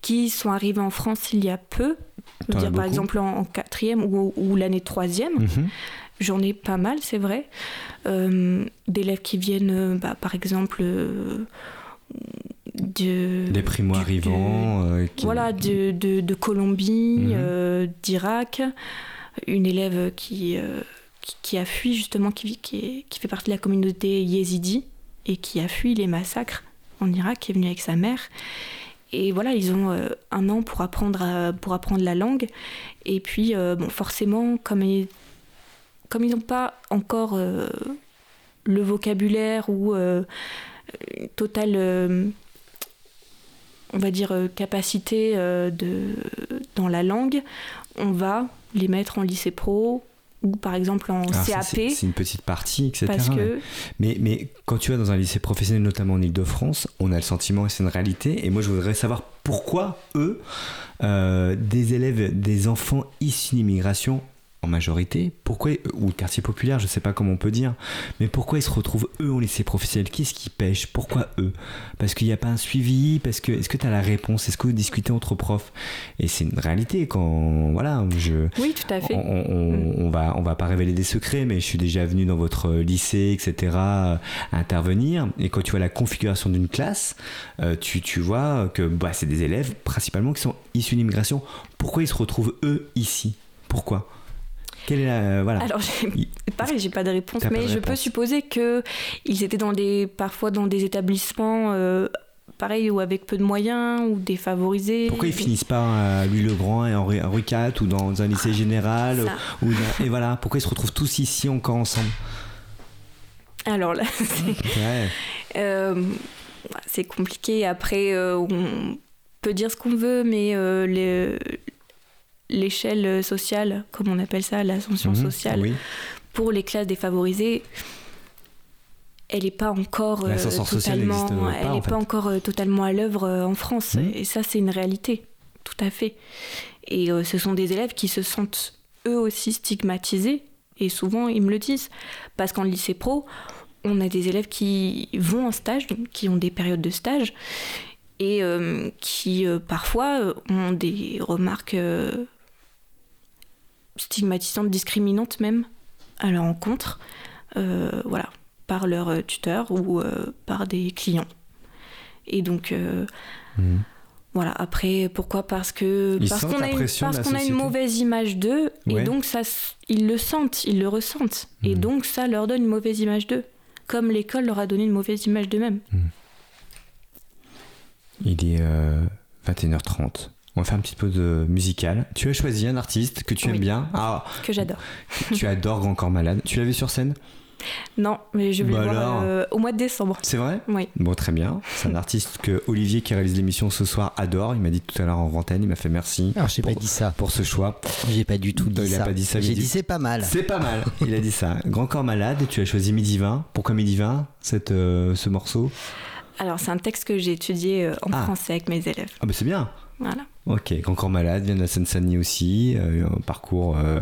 qui sont arrivés en France il y a peu. Je veux dire, par exemple, en, quatrième ou, l'année troisième. Mhm. J'en ai pas mal, c'est vrai. d'élèves qui viennent, bah, par exemple de des primo arrivants voilà de, de, de Colombie mhm. d'Irak une élève qui, qui, a fui justement qui, qui, qui fait partie de la communauté yézidi et qui a fui les massacres en Irak qui est venue avec sa mère et voilà, ils ont un an pour apprendre, pour apprendre la langue. Et puis, bon, forcément, comme ils comme ils n'ont pas encore le vocabulaire ou euh, totale, euh, on va dire, euh, capacité de, dans la langue, on va les mettre en lycée pro ou par exemple en CAP. C'est une petite partie, etc. mais, mais quand tu vas dans un lycée professionnel, notamment en Ile-de-France, on a le sentiment, et c'est une réalité, et moi je voudrais savoir pourquoi eux, des élèves, des enfants issus d'immigration, majorité, pourquoi, ou quartier populaire, je sais pas comment on peut dire, mais pourquoi ils se retrouvent eux au lycée professionnel? Qu'est-ce qui pêche? Pourquoi eux? Parce qu'il n'y a pas un suivi? Parce que est-ce que tu as la réponse? Est-ce que vous discutez entre profs? Et c'est une réalité quand voilà, je. Oui, tout à fait. On, va on va pas révéler des secrets, mais je suis déjà venu dans votre lycée, etc. À intervenir. Et quand tu vois la configuration d'une classe, euh, tu, tu vois que bah, c'est des élèves principalement qui sont issus d'immigration. Pourquoi ils se retrouvent eux ici? Pourquoi? Quelle est la, euh, voilà. Alors, pareil, j'ai pas de réponse, mais je peux supposer que ils étaient dans des, parfois dans des établissements. Euh, pareil, ou avec peu de moyens, ou défavorisés. Pourquoi ils finissent pas à Louis le Grand et Henri, Henri IV, ou dans un lycée général ou Et voilà, pourquoi ils se retrouvent tous ici encore ensemble? Alors là, euh, c'est compliqué. Après, on peut dire ce qu'on veut, mais les l'échelle sociale, comme on appelle ça, l'ascension mhm, sociale, pour les classes défavorisées, elle n'est pas encore euh, totalement, elle n'est pas encore euh, totalement à l'œuvre euh, en France. Mhm. Et ça, c'est une réalité, tout à fait. Et ce sont des élèves qui se sentent eux aussi stigmatisés. Et souvent, ils me le disent. Parce qu'en lycée pro, on a des élèves qui vont en stage, donc qui ont des périodes de stage, et qui parfois ont des remarques stigmatisantes, discriminantes même à leur rencontre, euh, voilà, par leur euh, tuteur ou euh, par des clients. Et donc, mhm. voilà, après, pourquoi? Parce que parce qu'on a, une, parce qu'on a une mauvaise image d'eux, et donc ça, ils le sentent, ils le ressentent, et mhm. donc ça leur donne une mauvaise image d'eux, comme l'école leur a donné une mauvaise image d'eux-mêmes. Mhm. Il est 21h30. On va faire un petit peu de musical. Tu as choisi un artiste que tu aimes bien. Ah, que j'adore. tu adores Grand Corps Malade. Tu l'as vu sur scène? Non, mais je vais le bah voir euh, au mois de décembre. C'est vrai? Oui. Bon, très bien. C'est un artiste que Olivier, qui réalise l'émission ce soir, adore. Il m'a dit tout à l'heure en antenne, il m'a fait merci. Alors, j'ai pas dit ça. Pour ce choix. J'ai pas du tout dit il ça. A pas dit ça. J'ai dit, c'est pas mal. C'est pas mal. il a dit ça. Grand Corps Malade, tu as choisi Midi 20. Pourquoi Midi 20, cette, euh, ce morceau? Alors, c'est un texte que j'ai étudié euh, en ah. français avec mes élèves. Ah, bah c'est bien. Voilà. Ok, encore malade, vient de la Seine-Saint-Denis aussi, euh, un parcours euh,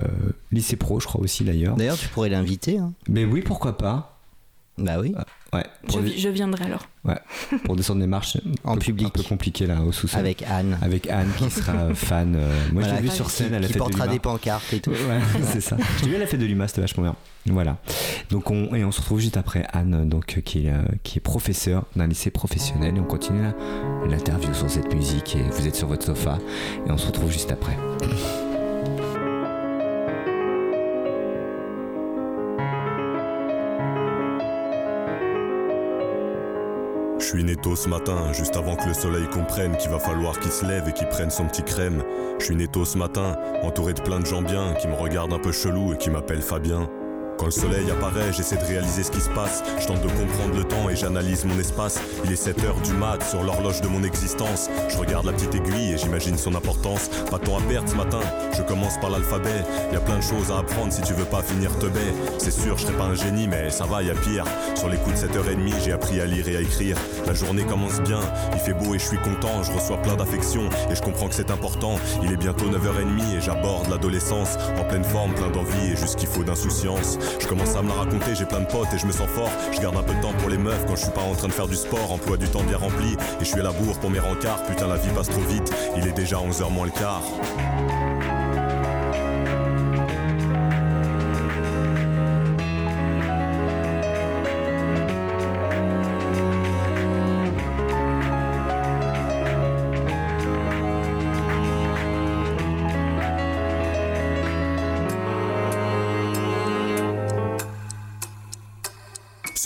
lycée pro, je crois aussi d'ailleurs. D'ailleurs, tu pourrais l'inviter. Hein. Mais oui, pourquoi pas Bah oui. ouais. Je, viendrai alors. Ouais. Pour descendre des marches en public, un peu compliqué là au sous-sol. Avec Anne. Avec Anne qui sera fan. Euh, moi, je l'ai vu sur scène, elle a fait de portera des pancartes et tout. Ouais, c'est ça. Je l'ai vu, elle a fait de l'UMA, c'était vachement bien. Voilà. Donc on, et on se retrouve juste après Anne, donc, qui, est, euh, qui est professeur d'un lycée professionnel. Et on continue l'interview sur cette musique. Et vous êtes sur votre sofa. Et on se retrouve juste après. Je suis netto ce matin, juste avant que le soleil comprenne qu'il va falloir qu'il se lève et qu'il prenne son petit crème. Je suis netto ce matin, entouré de plein de gens bien qui me regardent un peu chelou et qui m'appellent Fabien. Quand le soleil apparaît, j'essaie de réaliser ce qui se passe. Je tente de comprendre le temps et j'analyse mon espace. Il est 7 heures du mat sur l'horloge de mon existence. Je regarde la petite aiguille et j'imagine son importance. Pas de temps à perdre ce matin, je commence par l'alphabet. Y a plein de choses à apprendre si tu veux pas finir te baie. C'est sûr, je serai pas un génie, mais ça va, y a pire. Sur les coups de 7h30, j'ai appris à lire et à écrire. La journée commence bien, il fait beau et je suis content. Je reçois plein d'affection et je comprends que c'est important. Il est bientôt 9h30 et j'aborde l'adolescence. En pleine forme, plein d'envie et juste qu'il faut d'insouciance. Je commence à me la raconter, j'ai plein de potes et je me sens fort. Je garde un peu de temps pour les meufs quand je suis pas en train de faire du sport. Emploi du temps bien rempli et je suis à la bourre pour mes rencarts. Putain, la vie passe trop vite, il est déjà 11h moins le quart.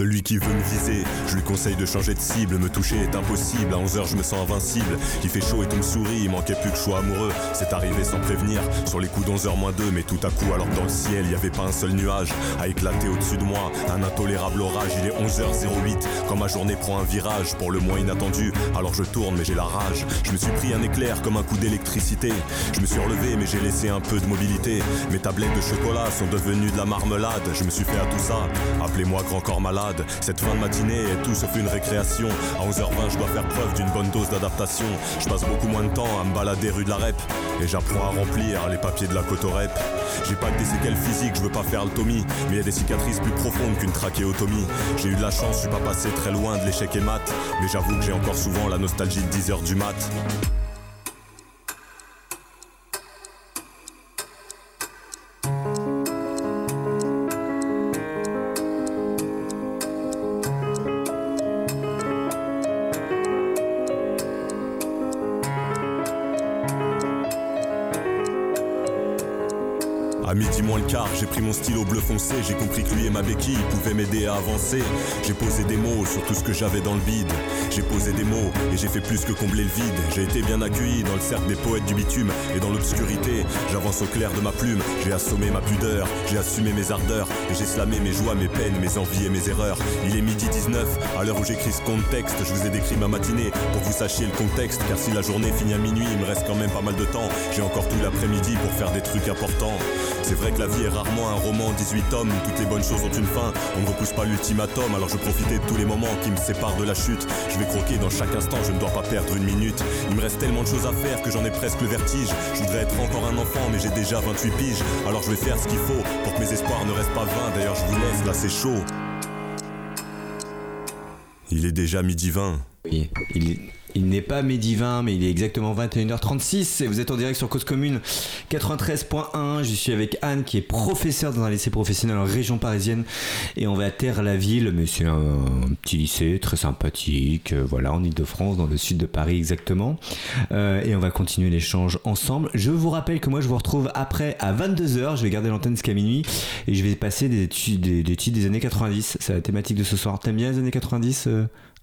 Celui qui veut me viser, je lui conseille de changer de cible. Me toucher est impossible, à 11h je me sens invincible. Il fait chaud et tout me sourit, il manquait plus je sois amoureux. C'est arrivé sans prévenir, sur les coups d'11h moins 2, mais tout à coup alors que dans le ciel, il y avait pas un seul nuage à éclater au-dessus de moi. Un intolérable orage, il est 11h08, quand ma journée prend un virage pour le moins inattendu. Alors je tourne, mais j'ai la rage. Je me suis pris un éclair comme un coup d'électricité. Je me suis relevé, mais j'ai laissé un peu de mobilité. Mes tablettes de chocolat sont devenues de la marmelade. Je me suis fait à tout ça. Appelez-moi grand corps malade. Cette fin de matinée est tout sauf une récréation. À 11h20, je dois faire preuve d'une bonne dose d'adaptation. Je passe beaucoup moins de temps à me balader rue de la Rep. Et j'apprends à remplir les papiers de la côte rep. J'ai pas que des séquelles physiques, je veux pas faire le Tommy. Mais y a des cicatrices plus profondes qu'une trachéotomie. J'ai eu de la chance, je suis pas passé très loin de l'échec et mat. Mais j'avoue que j'ai encore souvent la nostalgie de 10h du mat. J'ai pris mon stylo bleu foncé, j'ai compris que lui et ma béquille pouvaient m'aider à avancer. J'ai posé des mots sur tout ce que j'avais dans le vide. J'ai posé des mots et j'ai fait plus que combler le vide. J'ai été bien accueilli dans le cercle des poètes du bitume et dans l'obscurité. J'avance au clair de ma plume, j'ai assommé ma pudeur, j'ai assumé mes ardeurs et j'ai slamé mes joies, mes peines, mes envies et mes erreurs. Il est midi 19, à l'heure où j'écris ce contexte, je vous ai décrit ma matinée pour que vous sachiez le contexte. Car si la journée finit à minuit, il me reste quand même pas mal de temps. J'ai encore tout l'après-midi pour faire des trucs importants. C'est vrai que la vie est rarement un roman 18 tomes, toutes les bonnes choses ont une fin. On ne repousse pas l'ultimatum, alors je profitais de tous les moments qui me séparent de la chute. Je vais croquer dans chaque instant, je ne dois pas perdre une minute. Il me reste tellement de choses à faire que j'en ai presque le vertige. Je voudrais être encore un enfant, mais j'ai déjà 28 piges. Alors je vais faire ce qu'il faut pour que mes espoirs ne restent pas vains. D'ailleurs, je vous laisse, là c'est chaud. Il est déjà midi 20. Oui, il est il n'est pas 20, mais il est exactement 21h36 et vous êtes en direct sur Cause Commune 93.1. Je suis avec Anne qui est professeure dans un lycée professionnel en région parisienne et on va à Terre-la-Ville, mais c'est un, petit lycée très sympathique, euh, voilà, en Ile-de-France, dans le sud de Paris exactement. Euh, et on va continuer l'échange ensemble. Je vous rappelle que moi je vous retrouve après à 22h, je vais garder l'antenne jusqu'à minuit et je vais passer des, des, des des années 90. C'est la thématique de ce soir. T'aimes bien les années 90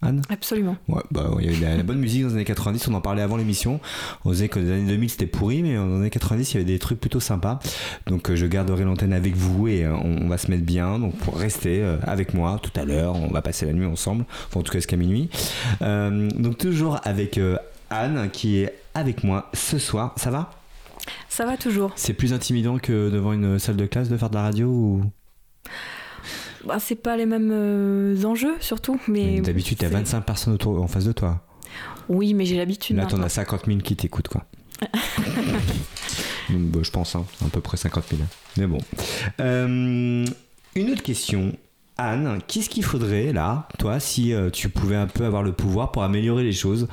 Anne Absolument. Ouais, bah, il y avait la, bonne musique dans les années 90, on en parlait avant l'émission. On disait que les années 2000 c'était pourri, mais dans les années 90 il y avait des trucs plutôt sympas. Donc euh, je garderai l'antenne avec vous et euh, on, va se mettre bien. Donc pour rester euh, avec moi tout à l'heure, on va passer la nuit ensemble, enfin, en tout cas jusqu'à minuit. donc toujours avec Anne qui est avec moi ce soir. Ça va? Ça va toujours. C'est plus intimidant que devant une salle de classe de faire de la radio ou? Bah, c'est pas les mêmes euh, enjeux surtout. Mais, d'habitude, t'as 25 personnes autour, en face de toi. Oui, mais j'ai l'habitude. Là, t'en as 50 000 qui t'écoutent, quoi. Bah, je pense, hein, à peu près 50 000. Mais bon. Euh, une autre question. Anne, qu'est-ce qu'il faudrait là, toi, si euh, tu pouvais un peu avoir le pouvoir pour améliorer les choses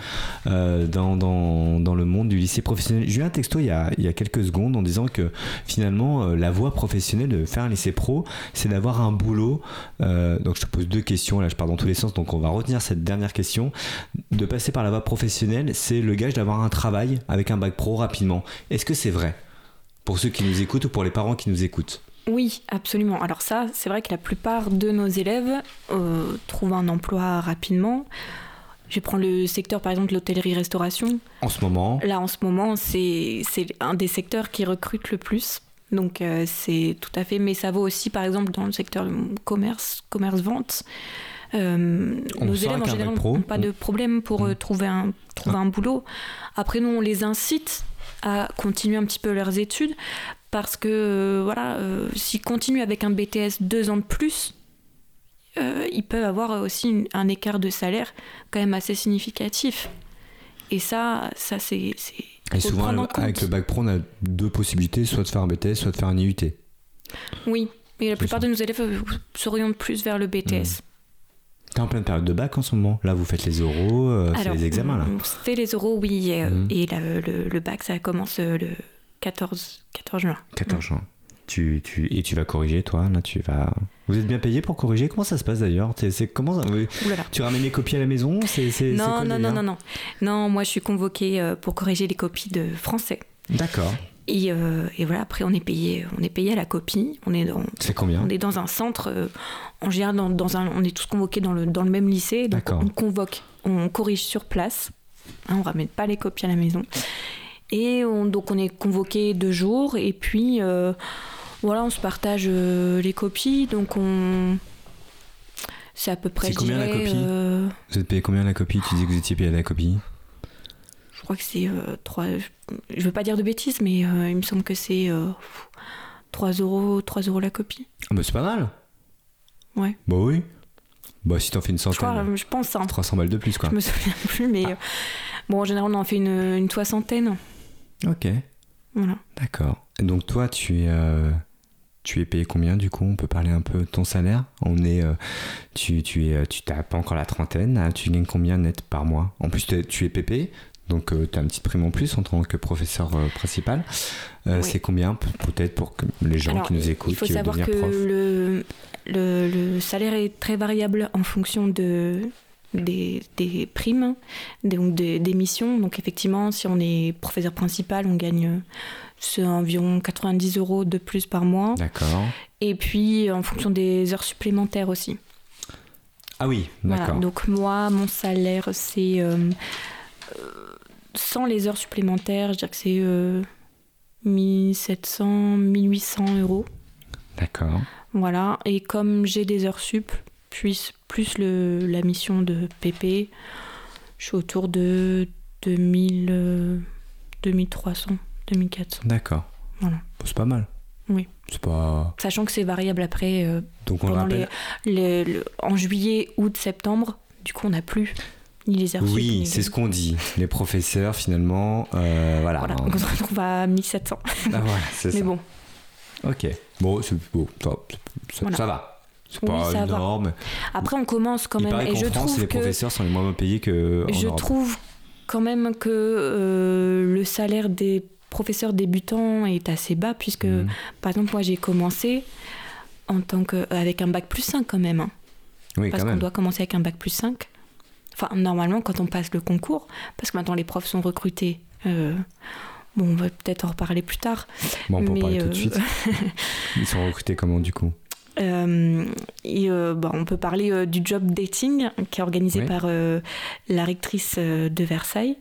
euh, dans, dans, le monde du lycée professionnel? J'ai eu un texto il y, a, il y a quelques secondes en disant que finalement euh, la voie professionnelle de faire un lycée pro, c'est d'avoir un boulot. donc je te pose deux questions, là je pars dans tous les sens, donc on va retenir cette dernière question. De passer par la voie professionnelle, c'est le gage d'avoir un travail avec un bac pro rapidement. Est-ce que c'est vrai? Pour ceux qui nous écoutent ou pour les parents qui nous écoutent oui, absolument. Alors ça, c'est vrai que la plupart de nos élèves euh, trouvent un emploi rapidement. Je prends le secteur par exemple de l'hôtellerie-restauration. En ce moment Là, en ce moment, c'est un des secteurs qui recrute le plus. Donc euh, c'est tout à fait, mais ça vaut aussi par exemple dans le secteur commerce, commerce-vente. Euh, nos élèves en général n'ont pas de problème pour mm. trouver, un, trouver un boulot. Après, nous, on les incite à continuer un petit peu leurs études parce que euh, voilà, euh, s'ils continuent avec un BTS deux ans de plus, euh, ils peuvent avoir aussi un écart de salaire quand même assez significatif. Et ça, ça c'est. Et souvent, avec le bac pro, on a deux possibilités soit de faire un BTS, soit de faire un IUT. Oui, mais la plupart de nos élèves s'orientent plus vers le BTS. Hmm. T'es en pleine période de bac en ce moment. Là, vous faites les oraux, c'est les examens là. On fait les oraux, oui, et, hmm. le, le, bac, ça commence le 14, 14 juin. 14 juin. Tu, tu, et tu vas corriger, toi Là, tu vas. Vous êtes bien payé pour corriger? Comment ça se passe d'ailleurs? C'est comment Tu ramènes les copies à la maison? C'est, non, non, non, non, non. Non, moi, je suis convoquée euh, pour corriger les copies de français. D'accord. Et, et, voilà, après on est payé, on est payé à la copie. On est dans. C'est combien? On est dans un centre. en général, dans, dans, un, on est tous convoqués dans le, dans le même lycée. Donc on convoque, on corrige sur place. Hein, on ramène pas les copies à la maison. Et on, donc on est convoqué deux jours. Et puis voilà, on se partage les copies. Donc on c'est à peu près. C'est combien la copie euh, Vous êtes payé combien la copie? Tu dis que vous étiez payé la copie Je crois que c'est euh, 3. Je veux pas dire de bêtises, mais euh, il me semble que c'est 3 euros, 3 euros la copie. Ah bah c'est pas mal Ouais. Bah oui. Bah si t'en fais une centaine. Je, crois, je pense. Hein. 300 balles de plus quoi. Je me souviens plus, mais. Ah. Bon, en général, on en fait une, une soixantaine. Ok. Voilà. D'accord. Donc toi, tu es tu es payé combien du coup? On peut parler un peu de ton salaire? On est, euh, tu, tu es, tu t'as pas encore la trentaine. Hein, tu gagnes combien net par mois? En plus, tu es pépé, donc euh, tu as un petit prime en plus en tant que professeur euh, principal. C'est combien peut-être pour que les gens qui nous écoutent Il faut savoir que le, le, le, salaire est très variable en fonction de des, des primes, des, des, missions. Donc effectivement, si on est professeur principal, on gagne c'est environ 90 euros de plus par mois. D'accord. Et puis en fonction des heures supplémentaires aussi. Ah oui, d'accord. Donc moi, mon salaire, c'est euh, euh, sans les heures supplémentaires, je dirais que c'est 1700, euh, 1800 euros. D'accord. Voilà. Et comme j'ai des heures sup, puis plus le, la mission de PP, je suis autour de 2000, 2300. 2004. D'accord. Voilà. c'est pas mal. Oui. C'est pas. Sachant que c'est variable après. Euh, Donc on rappelle... les, en juillet, août, septembre, du coup on n'a plus ni les heures Oui, c'est ce qu'on dit. Les professeurs, finalement, euh, voilà. voilà. On se retrouve à 1700. Ah, voilà, c'est Mais bon. Ok. Bon, c'est bon, ça, ça, va. C'est pas énorme. Après, on commence quand même. et je France, trouve les professeurs sont les moins payés que. je trouve quand même que euh, le salaire des professeur débutant est assez bas, puisque, mhm. par exemple, moi, j'ai commencé en tant que, avec un bac plus 5 quand même. Hein. Oui, parce qu'on doit commencer avec un bac plus 5. Enfin, normalement, quand on passe le concours, parce que maintenant les profs sont recrutés. Euh, bon, on va peut-être en reparler plus tard. Bon, on peut en parler tout de euh, suite. Ils sont recrutés comment du coup? Euh, et, bon, on peut parler du job dating qui est organisé par la rectrice de Versailles.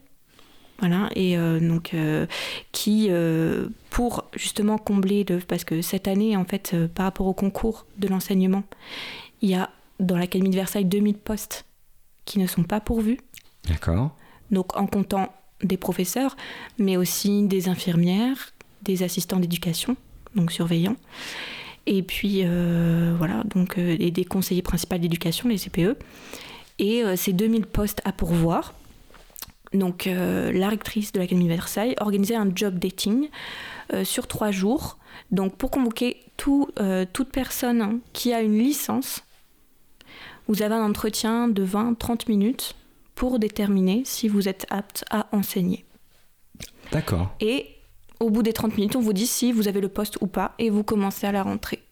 Voilà, et euh, donc euh, qui, euh, pour justement combler, le, parce que cette année, en fait, par rapport au concours de l'enseignement, il y a dans l'Académie de Versailles 2000 postes qui ne sont pas pourvus. D'accord. Donc en comptant des professeurs, mais aussi des infirmières, des assistants d'éducation, donc surveillants, et puis voilà, donc et des conseillers principaux d'éducation, les CPE. Et ces 2000 postes à pourvoir donc euh, la rectrice de l'Académie de Versailles, organisait un job dating euh, sur trois jours. Donc pour convoquer euh, toute personne qui a une licence, vous avez un entretien de 20-30 minutes pour déterminer si vous êtes apte à enseigner. D'accord. Et au bout des 30 minutes, on vous dit si vous avez le poste ou pas et vous commencez à la rentrée.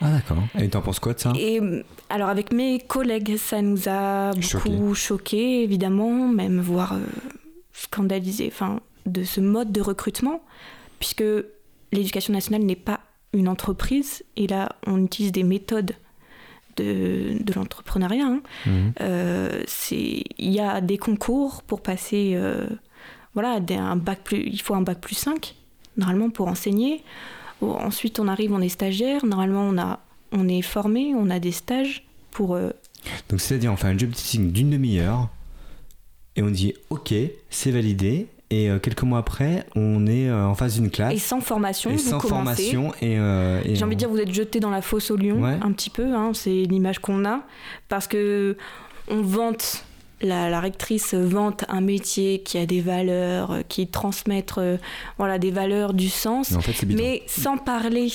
Ah d'accord. Et t'en penses quoi de ça? Et alors avec mes collègues, ça nous a beaucoup choqué, évidemment, même voire euh, scandalisé, enfin, de ce mode de recrutement, puisque l'éducation nationale n'est pas une entreprise, et là on utilise des méthodes de, de l'entrepreneuriat. Hein. Mhm. Euh, il y a des concours pour passer, euh, voilà, un bac plus, il faut un bac plus 5 normalement pour enseigner. Ensuite, on arrive, on est stagiaire. Normalement, on, a, on est formé, on a des stages pour. Euh, Donc, c'est-à-dire, on fait un job teaching d'une demi-heure et on dit OK, c'est validé. Et euh, quelques mois après, on est euh, en face d'une classe. Et sans formation, et sans formation. Et, J'ai envie de dire, vous êtes jeté dans la fosse au lion, un petit peu. Hein, c'est l'image qu'on a. Parce que on vante la, rectrice vante un métier qui a des valeurs, euh, qui transmettre euh, voilà, des valeurs, du sens, mais, sans parler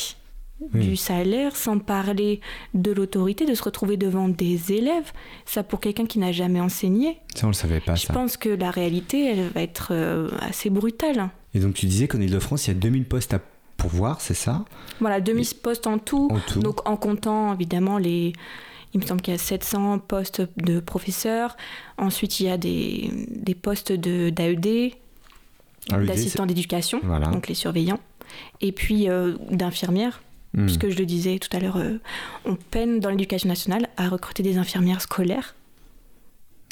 du salaire, sans parler de l'autorité, de se retrouver devant des élèves. Ça, pour quelqu'un qui n'a jamais enseigné. Ça, on le savait pas. Je pense que la réalité, elle va être euh, assez brutale. Et donc, tu disais qu'en Ile-de-France, il y a 2000 postes à pourvoir, c'est ça? Voilà, 2000 postes en tout, en tout. Donc, en comptant évidemment les il me semble qu'il y a 700 postes de professeurs. Ensuite, il y a des, des postes d'AED. d'assistants d'éducation, donc les surveillants, et puis d'infirmières. Hmm. Puisque je le disais tout à l'heure, on peine dans l'éducation nationale à recruter des infirmières scolaires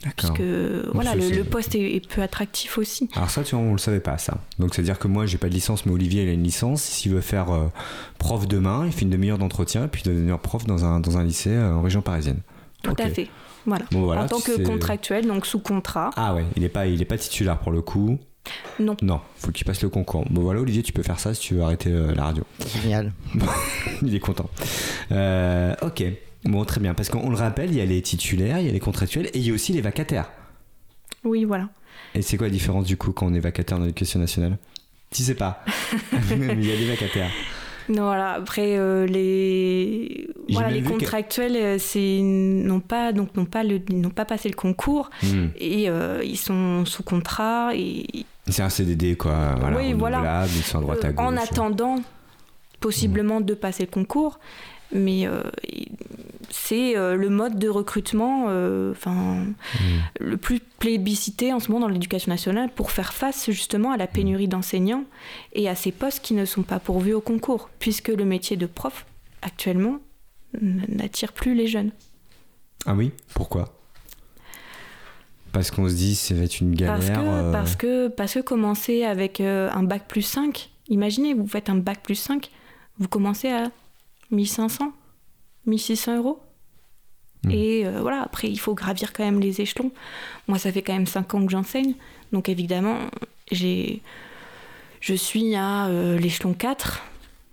parce que voilà, le, poste est, peu attractif aussi. Alors ça, tu vois, on le savait pas ça. Donc c'est à dire que moi, j'ai pas de licence, mais Olivier, il a une licence. S'il veut faire euh, prof demain, il fait une demi-heure d'entretien, et puis devenir prof dans un, dans un lycée euh, en région parisienne. Tout à fait. Voilà. en tant que contractuel, donc sous contrat. Ah ouais, il n'est pas, il est pas titulaire pour le coup. Non. Non, faut qu'il passe le concours. Bon voilà, Olivier, tu peux faire ça si tu veux arrêter euh, la radio. Génial. il est content. ok. Bon, très bien, parce qu'on le rappelle, il y a les titulaires, il y a les contractuels et il y a aussi les vacataires. Oui, voilà. Et c'est quoi la différence du coup quand on est vacataire dans l'éducation nationale? Tu sais pas. il y a des vacataires. Non, voilà. Après, euh, les, voilà, les contractuels, euh, c'est n'ont pas donc n'ont pas le n'ont pas passé le concours hmm. et euh, ils sont sous contrat et. C'est un CDD quoi. Voilà, oui, voilà. Ils sont à droite à gauche. En attendant, possiblement, de passer le concours, mais c'est euh, le mode de recrutement euh, enfin hmm. le plus plébiscité en ce moment dans l'éducation nationale pour faire face justement à la pénurie d'enseignants et à ces postes qui ne sont pas pourvus au concours, puisque le métier de prof actuellement n'attire plus les jeunes. Ah oui? Pourquoi? Parce qu'on se dit ça va être une galère. Parce que, euh, parce que, parce que commencer avec un bac plus 5, imaginez, vous faites un bac plus 5, vous commencez à 1500, 1600 euros. Mm. Et euh, voilà, après, il faut gravir quand même les échelons. Moi, ça fait quand même 5 ans que j'enseigne. Donc, évidemment, j'ai... je suis à euh, l'échelon 4.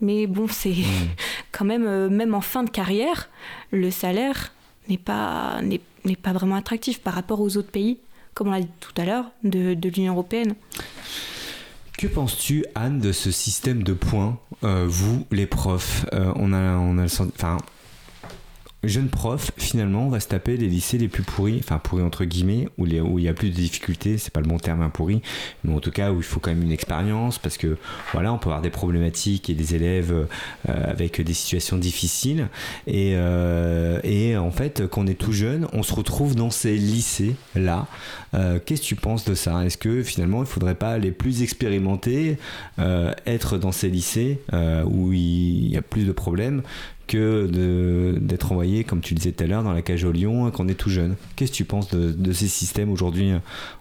Mais bon, c'est mm. quand même, euh, même en fin de carrière, le salaire n'est pas, n'est, pas vraiment attractif par rapport aux autres pays, comme on l'a dit tout à l'heure, de, de l'Union européenne. Que penses-tu, Anne, de ce système de points Vous, les profs, on a, on a le enfin, jeune prof, finalement, on va se taper les lycées les plus pourris, enfin pourris entre guillemets, où, il y a plus de difficultés, c'est pas le bon terme, un pourri, mais en tout cas où il faut quand même une expérience, parce que voilà, on peut avoir des problématiques et des élèves euh, avec des situations difficiles, et, euh, en fait, quand on est tout jeune, on se retrouve dans ces lycées-là. Euh, qu'est-ce que tu penses de ça? Est-ce que finalement, il faudrait pas les plus expérimentés être dans ces lycées où il y a plus de problèmes que d'être envoyé, comme tu le disais tout à l'heure, dans la cage au lion quand on est tout jeune. Qu'est-ce que tu penses de, ces systèmes aujourd'hui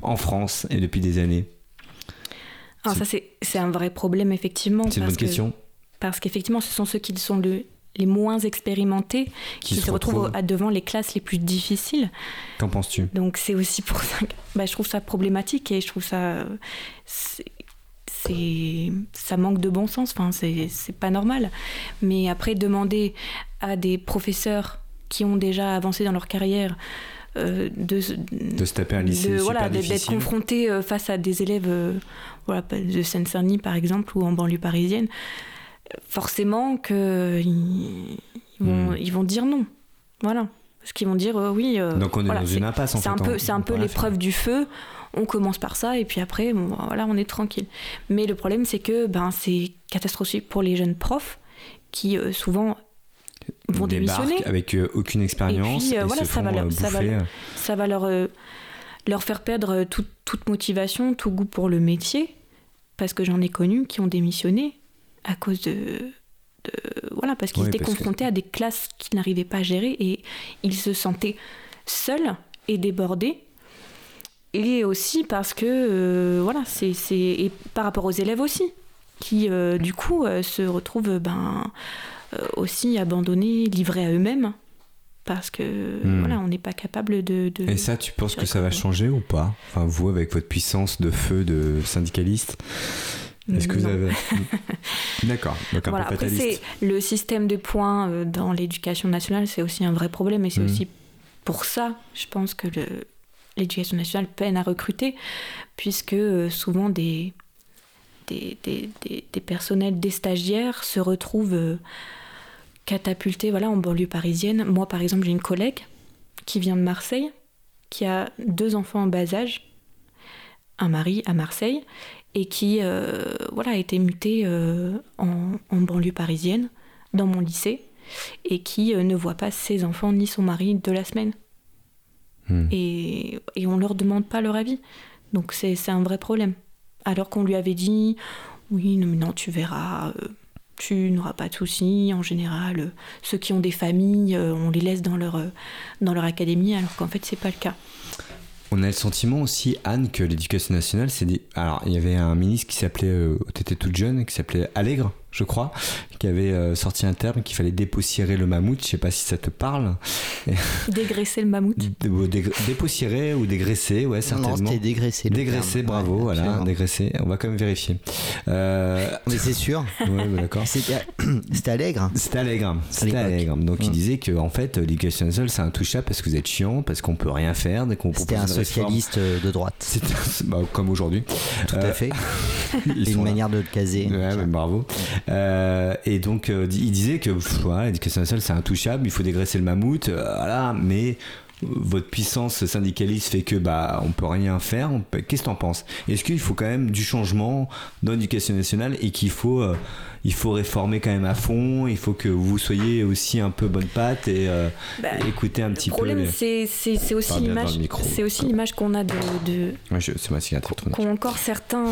en France et depuis des années? Alors ça, c'est un vrai problème, effectivement. C'est une bonne question. Parce qu'effectivement, ce sont ceux qui sont le, les moins expérimentés qui, se, retrouvent, à devant les classes les plus difficiles. Qu'en penses-tu? Donc c'est aussi pour ça que bah, je trouve ça problématique et je trouve ça c'est ça manque de bon sens enfin c'est pas normal. Mais après demander à des professeurs qui ont déjà avancé dans leur carrière euh, de, de se taper un lycée voilà d'être confrontés euh, face à des élèves euh, voilà de Seine-Saint-Denis par exemple ou en banlieue parisienne forcément que ils, vont hmm. ils vont dire non. Voilà. Parce qu'ils vont dire oui donc on est dans une impasse en c'est un peu c'est un peu l'épreuve du feu on commence par ça et puis après, bon, voilà, on est tranquille. Mais le problème, c'est que ben, c'est catastrophique pour les jeunes profs qui euh, souvent vont démissionner avec euh, aucune expérience et, puis, euh, voilà, ça, va leur, ça, va, ça va leur leur faire perdre toute motivation, tout goût pour le métier, parce que j'en ai connu qui ont démissionné à cause de, de voilà, parce qu'ils étaient confrontés à des classes qu'ils n'arrivaient pas à gérer et ils se sentaient seuls et débordés et aussi parce que, euh, voilà, c'est, et par rapport aux élèves aussi, qui euh, du coup euh, se retrouvent ben, aussi abandonnés, livrés à eux-mêmes, parce que hmm. voilà, on n'est pas capable de, Et ça, tu penses que ça va changer ou pas? Enfin, vous, avec votre puissance de feu de syndicaliste est-ce que vous avez. D'accord. Donc voilà, après, c'est le système de points dans l'éducation nationale, c'est aussi un vrai problème et c'est hmm. aussi pour ça, je pense que le, l'éducation nationale peine à recruter, puisque euh, souvent des, des, des, des, personnels, des stagiaires se retrouvent euh, catapultés voilà, en banlieue parisienne. Moi, par exemple, j'ai une collègue qui vient de Marseille, qui a deux enfants en bas âge, un mari à Marseille, et qui euh, voilà, a été mutée en, en, banlieue parisienne, dans mon lycée, et qui ne voit pas ses enfants ni son mari de la semaine. Hmm. Et, et on leur demande pas leur avis. Donc c'est un vrai problème. alors qu'on lui avait dit oui, non, tu verras, tu n'auras pas de soucis. En général, ceux qui ont des familles, on les laisse dans leur, dans leur académie, alors qu'en fait, c'est pas le cas. On a le sentiment aussi, Anne, que l'éducation nationale, c'est dit. Alors, il y avait un ministre qui s'appelait, euh, t'étais toute jeune, qui s'appelait Allègre, je crois, qui avait euh, sorti un terme qu'il fallait dépoussiérer le mammouth. Je sais pas si ça te parle. Dégraisser le mammouth. dépoussiérer ou dégraisser, ouais, certainement. Non, c'était dégraisser. Dégraisser, bravo, voilà, dégraisser. On va quand même vérifier. Euh... Mais c'est sûr. ouais, d'accord. C'était allègre. C'était allègre. C'était allègre. Donc il disait que en fait, l'éducation nationale, c'est intouchable parce que vous êtes chiant, parce qu'on peut rien faire, dès qu'on C'était un socialiste euh, de droite. C'était bah, comme aujourd'hui. Tout à euh, fait. une manière de le caser. Ouais, mais bravo. Euh, et donc, euh, il disait que l'éducation nationale, c'est intouchable, il faut dégraisser le mammouth, euh, voilà, mais votre puissance syndicaliste fait que bah on peut rien faire. Qu'est-ce que en penses? Est-ce qu'il faut quand même du changement dans l'éducation nationale et qu'il faut il faut réformer quand même à fond. Il faut que vous soyez aussi un peu bonne patte et bah, écouter un petit peu. Le problème, c'est aussi l'image. C'est aussi l'image qu'on a de. de... Ouais, c'est ma. Qu'ont encore certains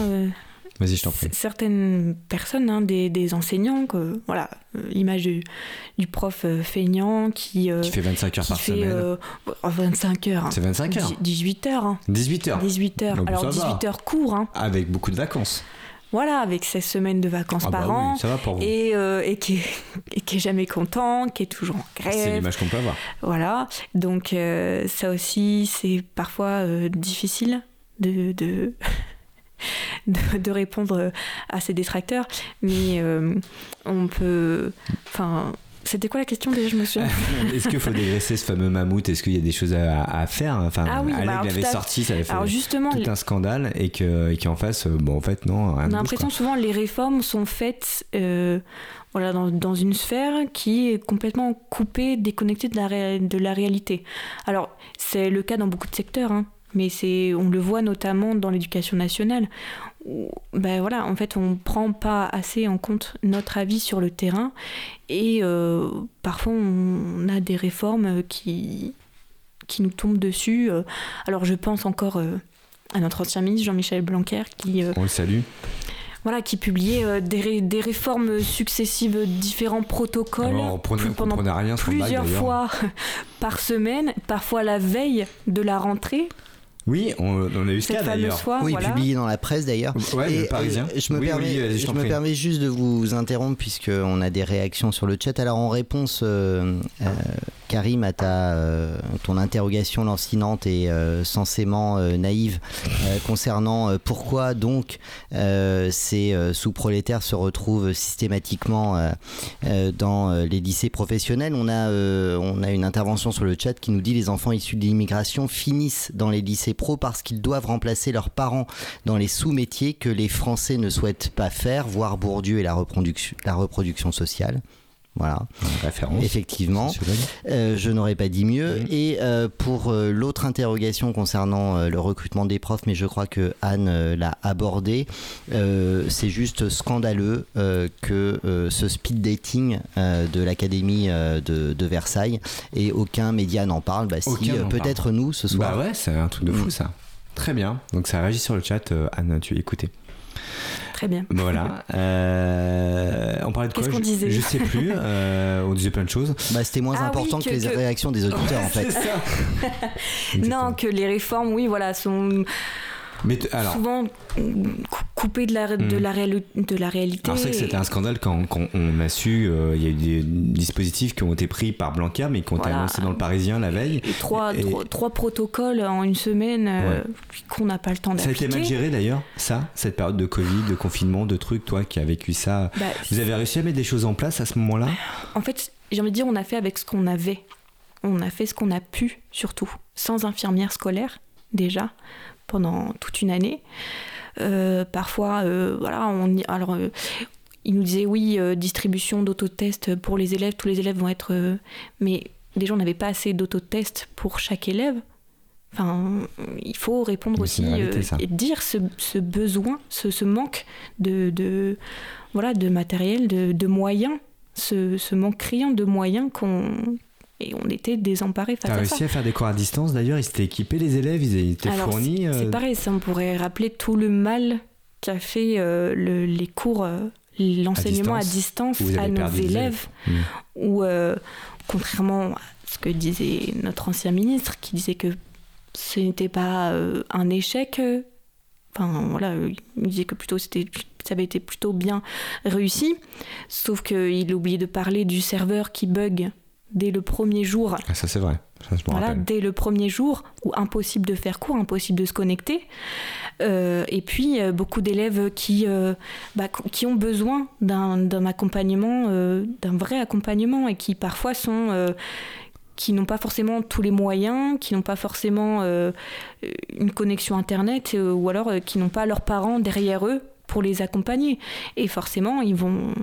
Certaines personnes, hein, des, enseignants, que, voilà, euh, l'image du, prof euh, feignant qui, euh, qui fait 25 heures par semaine. 25 heures. C'est 25 heures. 18 heures. 18 hein. heures. 18 heures. Alors 18 heures court. Hein. Avec beaucoup de vacances. Voilà, avec 16 semaines de vacances ah par bah an. ça va pour vous. Et, et, qui est, qui est jamais content, qui est toujours en grève. C'est l'image qu'on peut avoir. Voilà. Donc, ça aussi, c'est parfois difficile de, de de, répondre à ces détracteurs, mais euh, on peut. Enfin. C'était quoi la question déjà Je me souviens. Est-ce qu'il faut dégraisser ce fameux mammouth? Est-ce qu'il y a des choses à, faire? Enfin, ah oui, bah avait sorti, ça avait fait justement, tout un scandale et qu'en face, euh, bon, en fait, non. Rien on a l'impression souvent les réformes sont faites euh, voilà, dans, dans, une sphère qui est complètement coupée, déconnectée de la, de la réalité. Alors, c'est le cas dans beaucoup de secteurs. Hein mais c'est on le voit notamment dans l'éducation nationale où, ben voilà en fait on prend pas assez en compte notre avis sur le terrain et euh, parfois on a des réformes qui qui nous tombent dessus. Alors je pense encore euh, à notre ancien ministre Jean-Michel Blanquer qui euh, on le salue. voilà, qui publiait des, des, réformes successives, différents protocoles pendant plusieurs fois par semaine, parfois la veille de la rentrée, oui, on, a eu ce cas d'ailleurs. Oui, publié dans la presse d'ailleurs. Ouais, le Parisien. je me, permets, je, me permets juste de vous interrompre puisqu'on a des réactions sur le chat. Alors en réponse, euh, euh, Karim, à ta, euh, ton interrogation lancinante et censément naïve concernant pourquoi donc ces sous-prolétaires se retrouvent systématiquement dans les lycées professionnels, on a, on une intervention sur le chat qui nous dit les enfants issus de l'immigration finissent dans les lycées pro parce qu'ils doivent remplacer leurs parents dans les sous-métiers que les Français ne souhaitent pas faire, voire Bourdieu et la reproduction, la reproduction sociale. Voilà. Référence. Effectivement. Euh, je n'aurais pas dit mieux. Et euh, pour euh, l'autre interrogation concernant le recrutement des profs, mais je crois que Anne l'a abordé, c'est juste scandaleux que ce speed dating de l'Académie de, Versailles et aucun média n'en parle. Bah, si, peut-être nous ce soir. Bah ouais, c'est un truc de fou mm. ça. Très bien. Donc ça réagit sur le chat. Anne, tu écouté Très bien. Voilà. Euh, on parlait de quoi Qu'est-ce qu'on disait Je sais plus. Euh, on disait plein de choses. Bah, c'était moins ah important que, les réactions des auditeurs, en fait. non, que les réformes, oui, voilà, sont mais alors, souvent coupé de la, de, hmm. la de la réalité. Alors c'est que c'était un scandale quand, quand on a su, euh, il y a eu des dispositifs qui ont été pris par Blanquer mais qui ont été annoncés dans le Parisien la veille. Et trois, trois, protocoles en une semaine euh, qu'on n'a pas le temps d'appliquer. Ça a été mal géré d'ailleurs, ça, cette période de Covid, de confinement, de trucs, toi qui as vécu ça. Bah, Vous avez réussi à mettre des choses en place à ce moment-là? En fait, j'ai envie de dire, on a fait avec ce qu'on avait. On a fait ce qu'on a pu, surtout. Sans infirmière scolaire, déjà pendant toute une année. Euh, parfois, euh, voilà, on, alors, euh, il nous disait oui, distribution d'autotests pour les élèves, tous les élèves vont être. mais déjà, on n'avait pas assez d'autotests pour chaque élève. Enfin, il faut répondre aussi et dire ce, besoin, ce, manque de, de, voilà, de matériel, de, de moyens, ce, ce, manque criant de moyens qu'on et on était désemparés face à ça. Tu as réussi à faire des cours à distance d'ailleurs Ils étaient équipés les élèves Ils étaient fournis C'est euh, pareil, ça on pourrait rappeler tout le mal qui a fait les cours, l'enseignement à distance à, nos élèves, mmh. où, contrairement à ce que disait notre ancien ministre, qui disait que ce n'était pas un échec, Enfin, voilà, il disait que plutôt c'était, ça avait été plutôt bien réussi. Sauf qu'il oubliait de parler du serveur qui bug dès le premier jour. Ah, ça, c'est vrai. voilà, dès le premier jour, où impossible de faire cours, impossible de se connecter. Euh, et puis, euh, beaucoup d'élèves qui, euh, bah, qui ont besoin d'un, d'un accompagnement, d'un vrai accompagnement, et qui parfois sont qui n'ont pas forcément tous les moyens, qui n'ont pas forcément euh, une connexion Internet euh, ou alors euh, qui n'ont pas leurs parents derrière eux pour les accompagner. Et forcément, ils vont...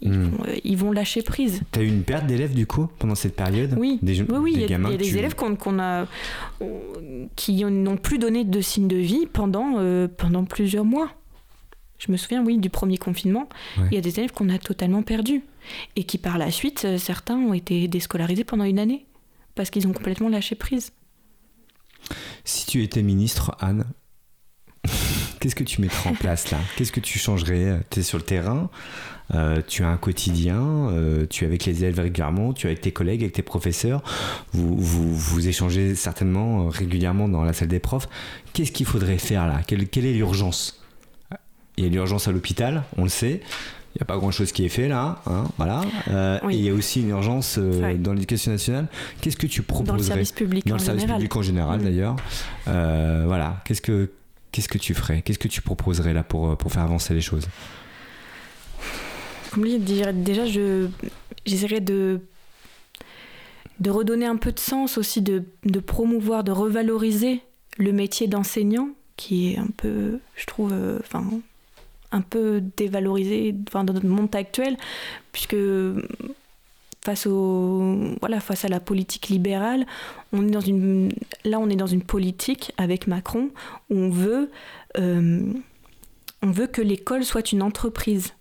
Ils, hmm. vont, lâcher prise. Tu as eu une perte d'élèves du coup pendant cette période Oui, oui, oui il y, a des élèves qu'on a, qui n'ont plus donné de signes de vie pendant, pendant plusieurs mois. Je me souviens, oui, du premier confinement. Il y a des élèves qu'on a totalement perdus et qui par la suite, euh, certains ont été déscolarisés pendant une année parce qu'ils ont complètement lâché prise. Si tu étais ministre, Anne, qu'est-ce que tu mettrais en place là? Qu'est-ce que tu changerais? Tu es sur le terrain, euh, tu as un quotidien, euh, tu es avec les élèves régulièrement, tu es avec tes collègues, avec tes professeurs, vous, vous, vous échangez certainement régulièrement dans la salle des profs. Qu'est-ce qu'il faudrait faire là? Quelle, quelle est l'urgence? Il y a l'urgence à l'hôpital, on le sait. Il n'y a pas grand-chose qui est fait là, hein, voilà. Euh, il y a aussi une urgence euh, dans l'éducation nationale. Qu'est-ce que tu proposerais Dans le service public Dans le service public en général, d'ailleurs. Euh, voilà. Qu'est-ce que qu'est-ce que tu ferais? Qu'est-ce que tu proposerais là pour pour faire avancer les choses? Déjà, je j'essaierais de redonner un peu de sens aussi, de, promouvoir, de revaloriser le métier d'enseignant, qui est un peu, je trouve, enfin un peu dévalorisé dans notre monde actuel, puisque face, au, voilà, face à la politique libérale, on est dans une, là on est dans une politique avec Macron où on veut, euh, on veut que l'école soit une entreprise.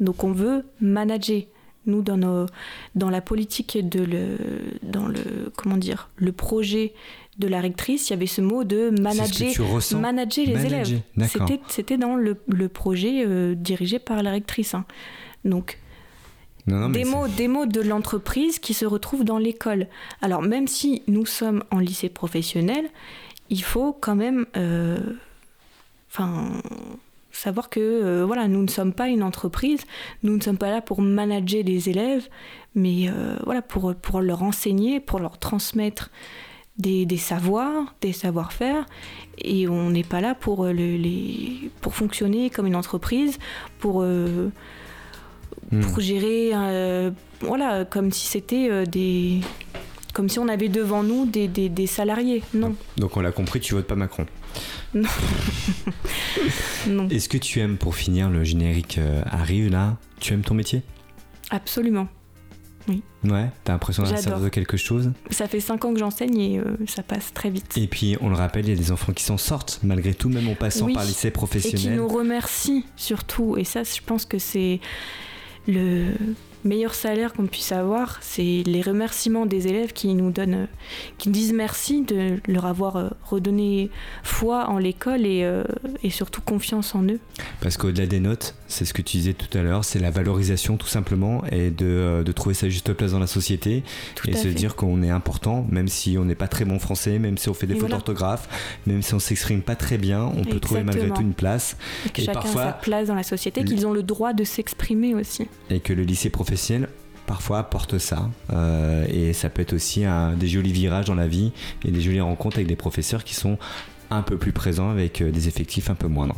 Donc on veut manager. Nous, dans, nos, dans la politique de le, dans le, comment dire, le projet de la rectrice, il y avait ce mot de manager, manager les élèves. C'était dans le, projet euh, dirigé par la rectrice. Hein. Donc, des, mots, des mots de l'entreprise qui se retrouvent dans l'école. Alors, même si nous sommes en lycée professionnel, il faut quand même euh, savoir que euh, voilà, nous ne sommes pas une entreprise, nous ne sommes pas là pour manager les élèves, mais voilà, pour, pour leur enseigner, pour leur transmettre des, savoirs, des savoir-faire, et on n'est pas là pour, euh, les, pour fonctionner comme une entreprise, pour, euh, hmm. pour gérer, euh, voilà, comme si c'était des... Comme si on avait devant nous des, des, salariés. Non. Donc on l'a compris, tu votes pas Macron. Non. non. Est-ce que tu aimes, pour finir, le générique arrive là, tu aimes ton métier? Absolument. Oui. Ouais, t'as l'impression d'être de quelque chose? Ça fait 5 ans que j'enseigne et euh, ça passe très vite. Et puis, on le rappelle, il y a des enfants qui s'en sortent, malgré tout, même en passant par lycée professionnel. Et qui nous remercient surtout. Et ça, je pense que c'est le meilleur salaire qu'on puisse avoir, c'est les remerciements des élèves qui nous donnent, qui nous disent merci de leur avoir euh, redonné foi en l'école euh, et surtout confiance en eux. Parce qu'au-delà des notes, c'est ce que tu disais tout à l'heure, c'est la valorisation tout simplement et de, euh, de, trouver sa juste place dans la société et se dire qu'on est important, même si on n'est pas très bon français, même si on fait des fautes d'orthographe, même si on s'exprime pas très bien, on peut trouver malgré tout une place. Et que chacun a sa place dans la société, qu'ils ont le droit de s'exprimer aussi. Et que le lycée professionnel parfois apporte ça. Euh, et ça peut être aussi un, des jolis virages dans la vie et des jolies rencontres avec des professeurs qui sont un peu plus présents avec euh, des effectifs un peu moindres.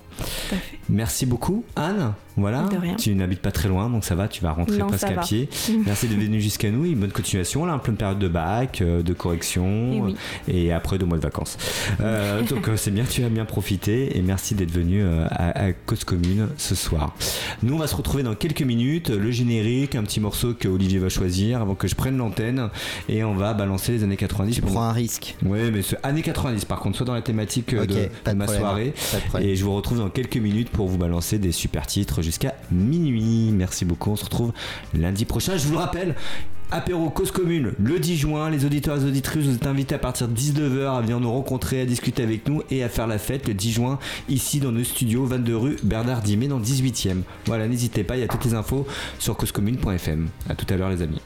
Merci beaucoup, Anne. Voilà, tu n'habites pas très loin, donc ça va, tu vas rentrer presque à pied. Merci d'être venu jusqu'à nous. Une bonne continuation, là, en pleine période de bac, euh, de correction, et, après deux mois de vacances. Euh, donc c'est bien, tu as bien profité, et merci d'être venu à, à, Cause Commune ce soir. Nous, on va se retrouver dans quelques minutes. Le générique, un petit morceau que Olivier va choisir avant que je prenne l'antenne, et on va balancer les années 90. Je prends un risque. Oui, mais ce années 90, par contre, soit dans la thématique de, ma soirée, et je vous retrouve dans quelques minutes pour vous balancer des super titres jusqu'à minuit. Merci beaucoup. On se retrouve lundi prochain. Je vous le rappelle, Apéro Cause Commune le 10 juin. Les auditeurs et les auditrices vous êtes invités à partir de 19h à venir nous rencontrer, à discuter avec nous et à faire la fête le 10 juin ici dans nos studios 22 rue Bernard Dimet dans le 18e. Voilà, n'hésitez pas, il y a toutes les infos sur causecommune.fm. A tout à l'heure les amis.